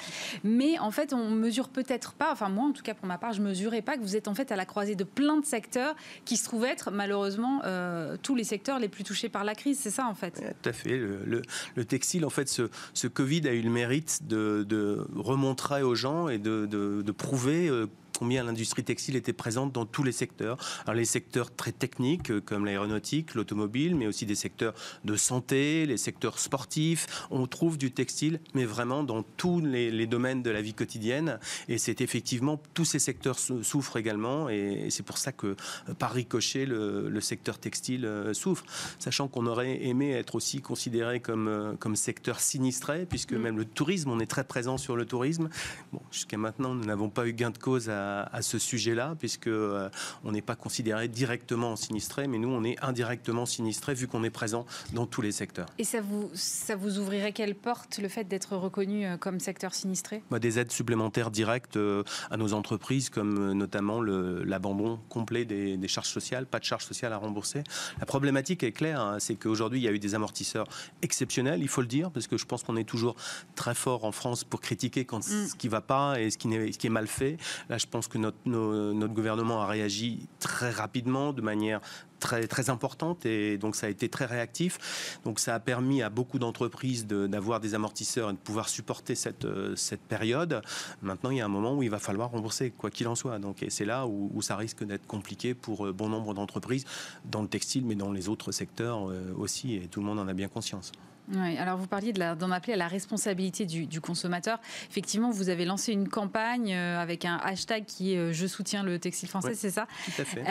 Mais en fait, on mesure peut-être pas, enfin moi en tout cas pour ma part, je mesurais pas que vous êtes en fait à la croisée de plein de secteurs qui se trouvent être malheureusement euh, tous les secteurs les plus touchés par la crise, c'est ça en fait Tout à fait. Le, textile, en fait, ce, Covid a eu le mérite de, remontrer aux gens et de, de prouver euh, combien l'industrie textile était présente dans tous les secteurs. Alors les secteurs très techniques euh, comme l'aéronautique, l'automobile, mais aussi des secteurs de santé, les secteurs sportifs. On trouve du textile, mais vraiment dans tous les, domaines de la vie quotidienne. Et c'est effectivement tous ces secteurs souffrent également, et c'est pour ça que euh, par ricochet le, secteur textile euh, souffre, sachant qu'on aurait aimé être aussi considéré comme comme secteur sinistré, puisque mm. même le tourisme, on est très présent sur le tourisme. Bon, jusqu'à maintenant, nous n'avons pas eu gain de cause à à, ce sujet-là, puisque euh, on n'est pas considéré directement sinistré, mais nous, on est indirectement sinistré vu qu'on est présent dans tous les secteurs. Et ça vous, ça vous ouvrirait quelle porte le fait d'être reconnu euh, comme secteur sinistré? Bah, Des aides supplémentaires directes euh, à nos entreprises, comme notamment l'abandon complet des, charges sociales, pas de charges sociales à rembourser. La problématique est claire, hein, c'est qu'aujourd'hui, il y a eu des amortisseurs exceptionnels, il faut le dire, parce que je pense qu'on est toujours très fort en France pour critiquer quand mm. ce qui ne va pas et ce qui, est, ce qui est mal fait. Là, je pense que notre, gouvernement a réagi très rapidement, de manière très, importante et donc ça a été très réactif. Donc ça a permis à beaucoup d'entreprises d'avoir des amortisseurs et de pouvoir supporter cette, euh, cette période. Maintenant, il y a un moment où il va falloir rembourser, quoi qu'il en soit. Donc, et c'est là où, ça risque d'être compliqué pour euh, bon nombre d'entreprises, dans le textile, mais dans les autres secteurs euh, aussi, et tout le monde en a bien conscience. Oui, alors vous parliez d'en appeler à la responsabilité du, consommateur. Effectivement, vous avez lancé une campagne avec un hashtag qui est Je soutiens le textile français, c'est ça? Tout à fait.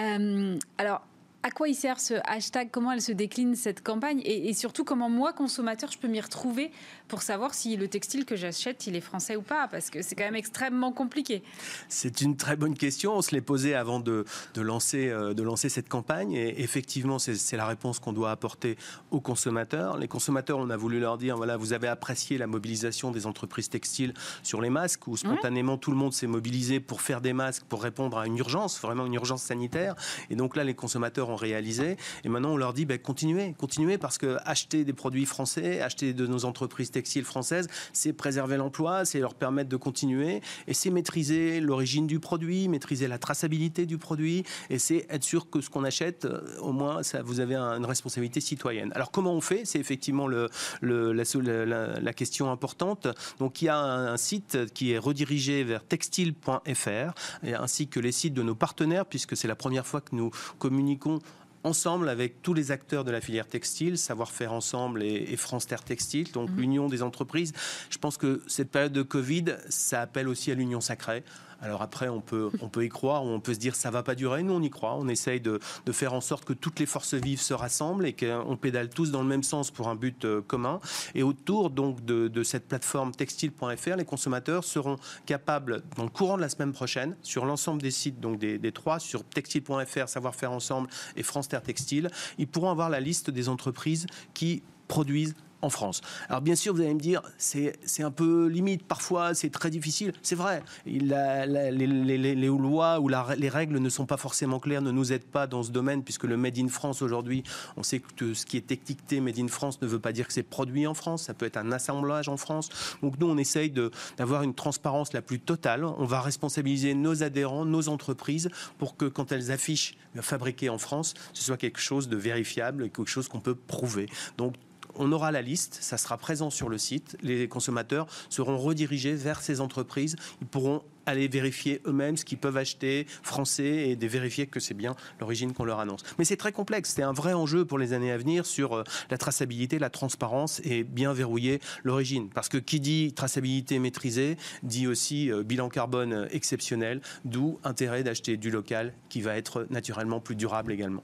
alors, à quoi il sert ce hashtag Comment elle se décline cette campagne et, surtout comment moi consommateur je peux m'y retrouver pour savoir si le textile que j'achète il est français ou pas parce que c'est quand même extrêmement compliqué. C'est une très bonne question. On se l'est posé avant de, lancer euh, de lancer cette campagne et effectivement c'est la réponse qu'on doit apporter aux consommateurs. Les consommateurs on a voulu leur dire voilà vous avez apprécié la mobilisation des entreprises textiles sur les masques où spontanément tout le monde s'est mobilisé pour faire des masques pour répondre à une urgence vraiment une urgence sanitaire et donc là les consommateurs ont réalisé. Et maintenant, on leur dit, ben, continuez, continuez, parce que acheter des produits français, acheter de nos entreprises textiles françaises, c'est préserver l'emploi, c'est leur permettre de continuer, et c'est maîtriser l'origine du produit, maîtriser la traçabilité du produit, et c'est être sûr que ce qu'on achète, euh, au moins, vous avez une responsabilité citoyenne. Alors, comment on fait? C'est effectivement le, la, la, question importante. Donc, il y a un, un site qui est redirigé vers textile.fr, ainsi que les sites de nos partenaires, puisque c'est la première fois que nous communiquons ensemble avec tous les acteurs de la filière textile, Savoir-faire ensemble et, France Terre Textile, donc mhm. l'union des entreprises. Je pense que cette période de Covid, ça appelle aussi à l'union sacrée. Alors après, on peut, y croire ou on peut se dire ça va pas durer. Nous, on y croit. On essaye de, faire en sorte que toutes les forces vives se rassemblent et qu'on pédale tous dans le même sens pour un but euh, commun. Et autour de, cette plateforme textile.fr, les consommateurs seront capables, dans le courant de la semaine prochaine, sur l'ensemble des sites, donc des, des trois, sur textile.fr, savoir-faire ensemble et France Terre Textile, ils pourront avoir la liste des entreprises qui produisent en France. Alors bien sûr, vous allez me dire, c'est un peu limite, parfois c'est très difficile. C'est vrai, les, lois ou les règles ne sont pas forcément claires, ne nous aident pas dans ce domaine, puisque le Made in France aujourd'hui, on sait que ce qui est étiqueté Made in France ne veut pas dire que c'est produit en France, ça peut être un assemblage en France. Donc nous, on essaye d'avoir une transparence la plus totale. On va responsabiliser nos adhérents, nos entreprises, pour que quand elles affichent fabriqué en France, ce soit quelque chose de vérifiable, quelque chose qu'on peut prouver. Donc on aura la liste, ça sera présent sur le site. Les consommateurs seront redirigés vers ces entreprises. Ils pourront aller vérifier eux-mêmes ce qu'ils peuvent acheter français et vérifier que c'est bien l'origine qu'on leur annonce. Mais c'est très complexe. C'est un vrai enjeu pour les années à venir sur euh, la traçabilité, la transparence et bien verrouiller l'origine. Parce que qui dit traçabilité maîtrisée dit aussi euh, bilan carbone exceptionnel, d'où intérêt d'acheter du local qui va être naturellement plus durable également.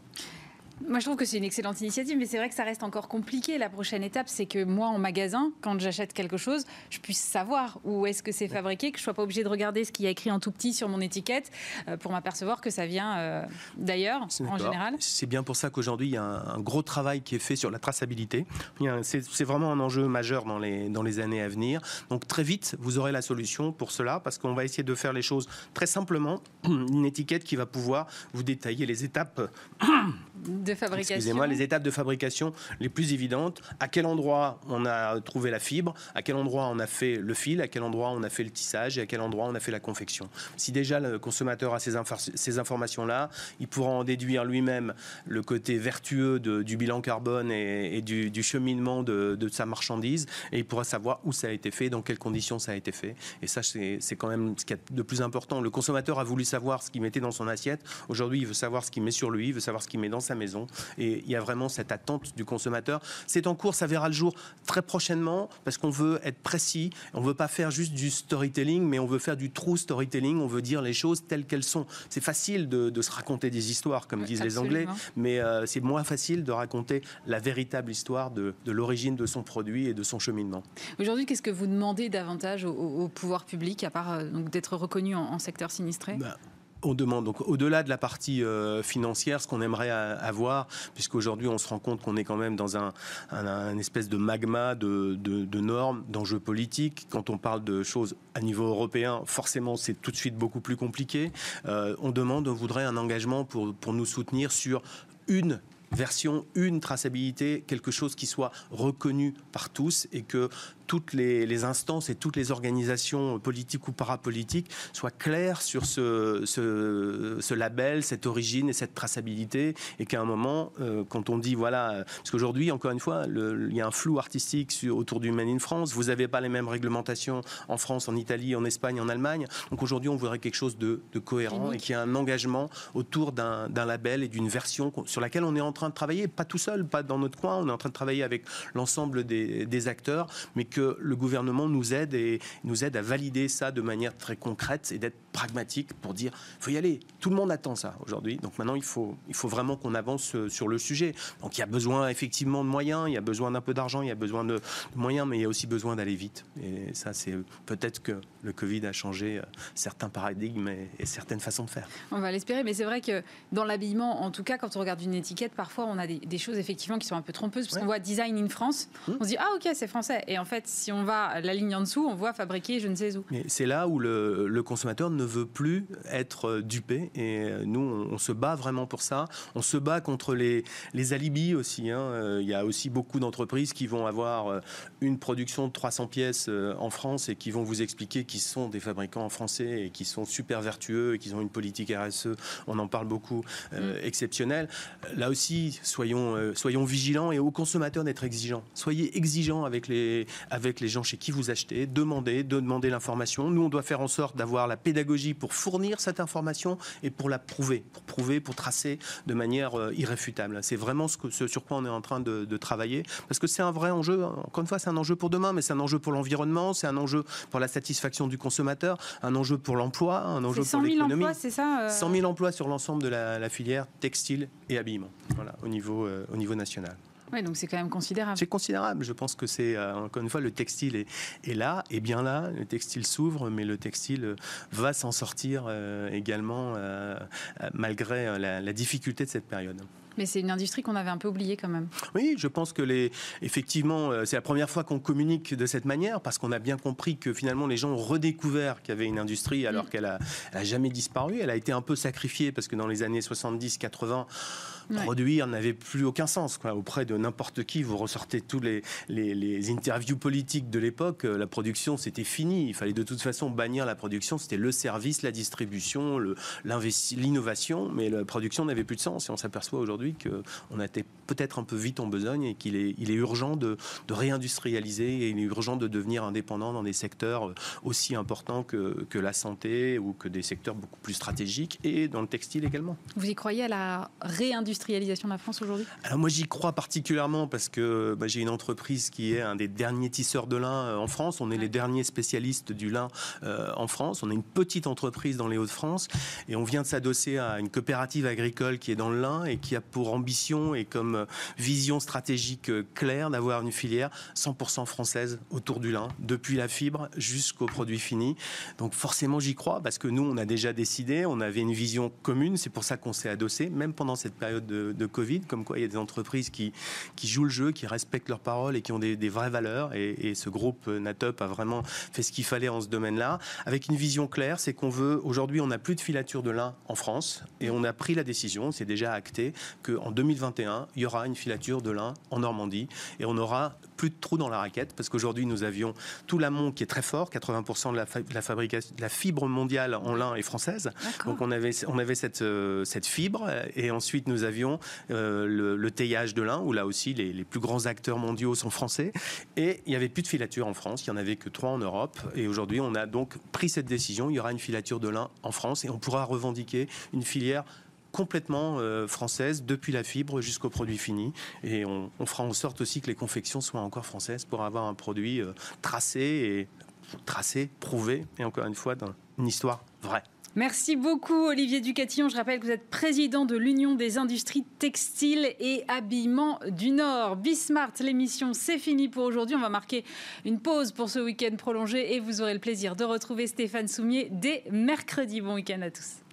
Moi, je trouve que c'est une excellente initiative, mais c'est vrai que ça reste encore compliqué. La prochaine étape, c'est que moi, en magasin, quand j'achète quelque chose, je puisse savoir où est-ce que c'est fabriqué, que je sois pas obligé de regarder ce qu'il y a écrit en tout petit sur mon étiquette euh, pour m'apercevoir que ça vient euh, d'ailleurs, en général. C'est bien pour ça qu'aujourd'hui, il y a un, gros travail qui est fait sur la traçabilité. C'est vraiment un enjeu majeur dans les, dans les années à venir. Donc, très vite, vous aurez la solution pour cela, parce qu'on va essayer de faire les choses très simplement. Une étiquette qui va pouvoir vous détailler les étapes de fabrication. Excusez-moi, les étapes de fabrication les plus évidentes. À quel endroit on a trouvé la fibre À quel endroit on a fait le fil À quel endroit on a fait le tissage Et à quel endroit on a fait la confection Si déjà le consommateur a ces, informations-là, il pourra en déduire lui-même le côté vertueux du bilan carbone et, du, cheminement de, sa marchandise, et il pourra savoir où ça a été fait, dans quelles conditions ça a été fait. Et ça, c'est quand même ce qui est de plus important. Le consommateur a voulu savoir ce qu'il mettait dans son assiette. Aujourd'hui, il veut savoir ce qu'il met sur lui, il veut savoir ce qu'il met dans sa maison. Et il y a vraiment cette attente du consommateur. C'est en cours, ça verra le jour très prochainement, parce qu'on veut être précis. On veut pas faire juste du storytelling, mais on veut faire du true storytelling. On veut dire les choses telles qu'elles sont. C'est facile de, se raconter des histoires, comme disent les Anglais, mais euh, c'est moins facile de raconter la véritable histoire de, l'origine de son produit et de son cheminement. Aujourd'hui, qu'est-ce que vous demandez davantage au, pouvoir public, à part euh, d'être reconnu en, secteur sinistré? Bah, on demande donc au-delà de la partie euh, financière, ce qu'on aimerait avoir, puisqu'aujourd'hui on se rend compte qu'on est quand même dans un, espèce de magma de, normes, d'enjeux politiques. Quand on parle de choses à niveau européen, forcément c'est tout de suite beaucoup plus compliqué. Euh, on demande, on voudrait un engagement pour, pour nous soutenir sur une version, une traçabilité, quelque chose qui soit reconnu par tous et que toutes les, instances et toutes les organisations politiques ou parapolitiques soient claires sur ce, ce, label, cette origine et cette traçabilité, et qu'à un moment, euh, quand on dit voilà, parce qu'aujourd'hui, encore une fois, il y a un flou artistique autour du Made in France. Vous n'avez pas les mêmes réglementations en France, en Italie, en Espagne, en Allemagne. Donc aujourd'hui, on voudrait quelque chose de, cohérent et qui a un engagement autour d'un label et d'une version sur laquelle on est en train de travailler, pas tout seul, pas dans notre coin. On est en train de travailler avec l'ensemble des, des acteurs, mais que le gouvernement nous aide et nous aide à valider ça de manière très concrète et d'être pragmatique pour dire faut y aller. Tout le monde attend ça aujourd'hui. Donc maintenant, il faut, vraiment qu'on avance euh, sur le sujet. Donc il y a besoin effectivement de moyens, il y a besoin d'un peu d'argent, il y a besoin de, moyens, mais il y a aussi besoin d'aller vite. Et ça, c'est peut-être que le Covid a changé euh, certains paradigmes et, certaines façons de faire. On va l'espérer, mais c'est vrai que dans l'habillement, en tout cas, quand on regarde une étiquette, parfois on a des, choses effectivement qui sont un peu trompeuses parce qu'on voit design in France, mmh. on se dit ah ok c'est français, et en fait si on va la ligne en dessous, on voit fabriquer je ne sais où. Mais c'est là où le, le consommateur ne veut plus être euh, dupé. Et euh, nous, on, se bat vraiment pour ça. On se bat contre les, les alibis aussi. Hein. Il y a aussi beaucoup d'entreprises qui vont avoir une production de 300 pièces en France et qui vont vous expliquer qu'ils sont des fabricants français et qui sont super vertueux et qu'ils ont une politique RSE. On en parle beaucoup, mm. exceptionnelle. Là aussi, soyons, soyons vigilants et aux consommateurs d'être exigeants. Soyez exigeants avec les, avec les gens chez qui vous achetez. Demandez, demandez l'information. Nous, on doit faire en sorte d'avoir la pédagogie pour fournir cette information et pour la prouver, pour prouver, pour tracer de manière euh, irréfutable. C'est vraiment ce, que, ce, sur quoi on est en train de, travailler, parce que c'est un vrai enjeu. Encore une fois, c'est un enjeu pour demain, mais c'est un enjeu pour l'environnement, c'est un enjeu pour la satisfaction du consommateur, un enjeu pour l'emploi, un enjeu pour l'économie. c'est ça 100 000 emplois sur l'ensemble de la, filière textile et habillement, voilà, au niveau, euh, au niveau national. Oui, donc c'est quand même considérable. C'est considérable. Je pense que c'est, euh, encore une fois, le textile est, là, et bien là. Le textile s'ouvre, mais le textile va s'en sortir euh, également, euh, malgré la difficulté de cette période. Mais c'est une industrie qu'on avait un peu oubliée quand même. Oui, je pense que les, effectivement, euh, c'est la première fois qu'on communique de cette manière parce qu'on a bien compris que finalement les gens ont redécouvert qu'il y avait une industrie alors mm. qu'elle a, a, jamais disparu. Elle a été un peu sacrifiée parce que dans les années 70-80, produire n'avait plus aucun sens. Quoi. Auprès de n'importe qui, vous ressortez tous les, les, interviews politiques de l'époque, euh, la production c'était fini. Il fallait de toute façon bannir la production. C'était le service, la distribution, l'innovation, mais la production n'avait plus de sens. Et on s'aperçoit aujourd'hui qu'on a été peut-être un peu vite en besogne et qu'il est, il est urgent de, réindustrialiser et il est urgent de devenir indépendant dans des secteurs euh, aussi importants que, que, la santé ou que des secteurs beaucoup plus stratégiques et dans le textile également. Vous y croyez à la réindustrialisation de la France aujourd'hui? Alors moi j'y crois particulièrement parce que bah, j'ai une entreprise qui est un des derniers tisseurs de lin euh, en France. On est les derniers spécialistes du lin euh, en France. On est une petite entreprise dans les Hauts-de-France et on vient de s'adosser à une coopérative agricole qui est dans le lin et qui a pour ambition et comme euh, vision stratégique claire d'avoir une filière 100% française autour du lin, depuis la fibre jusqu'au produit fini. Donc forcément j'y crois parce que nous on a déjà décidé, on avait une vision commune, c'est pour ça qu'on s'est adossé, même pendant cette période de, Covid, comme quoi il y a des entreprises qui, jouent le jeu, qui respectent leurs paroles et qui ont des, vraies valeurs. Et, ce groupe NatUp a vraiment fait ce qu'il fallait en ce domaine-là, avec une vision claire, c'est qu'on veut, aujourd'hui, on n'a plus de filature de lin en France, et on a pris la décision, c'est déjà acté, qu'en 2021, il y aura une filature de lin en Normandie, et on aura plus de trous dans la raquette, parce qu'aujourd'hui, nous avions tout l'amont qui est très fort, 80% de la, la, fabrication, de la fibre mondiale en lin est française. Donc on avait, on avait cette, euh, cette fibre, et ensuite nous avions euh, le, le, teillage de lin, où là aussi les, les, plus grands acteurs mondiaux sont français, et il n'y avait plus de filature en France, il n'y en avait que trois en Europe, et aujourd'hui on a donc pris cette décision, il y aura une filature de lin en France, et on pourra revendiquer une filière complètement euh, française, depuis la fibre jusqu'au produit fini. Et on, fera en sorte aussi que les confections soient encore françaises pour avoir un produit euh, tracé et tracé, prouvé, et encore une fois, dans une histoire vraie. Merci beaucoup Olivier Ducatillon. Je rappelle que vous êtes président de l'Union des industries textiles et habillements du Nord. Bismart, l'émission, c'est fini pour aujourd'hui. On va marquer une pause pour ce week-end prolongé et vous aurez le plaisir de retrouver Stéphane Soumier dès mercredi. Bon week-end à tous.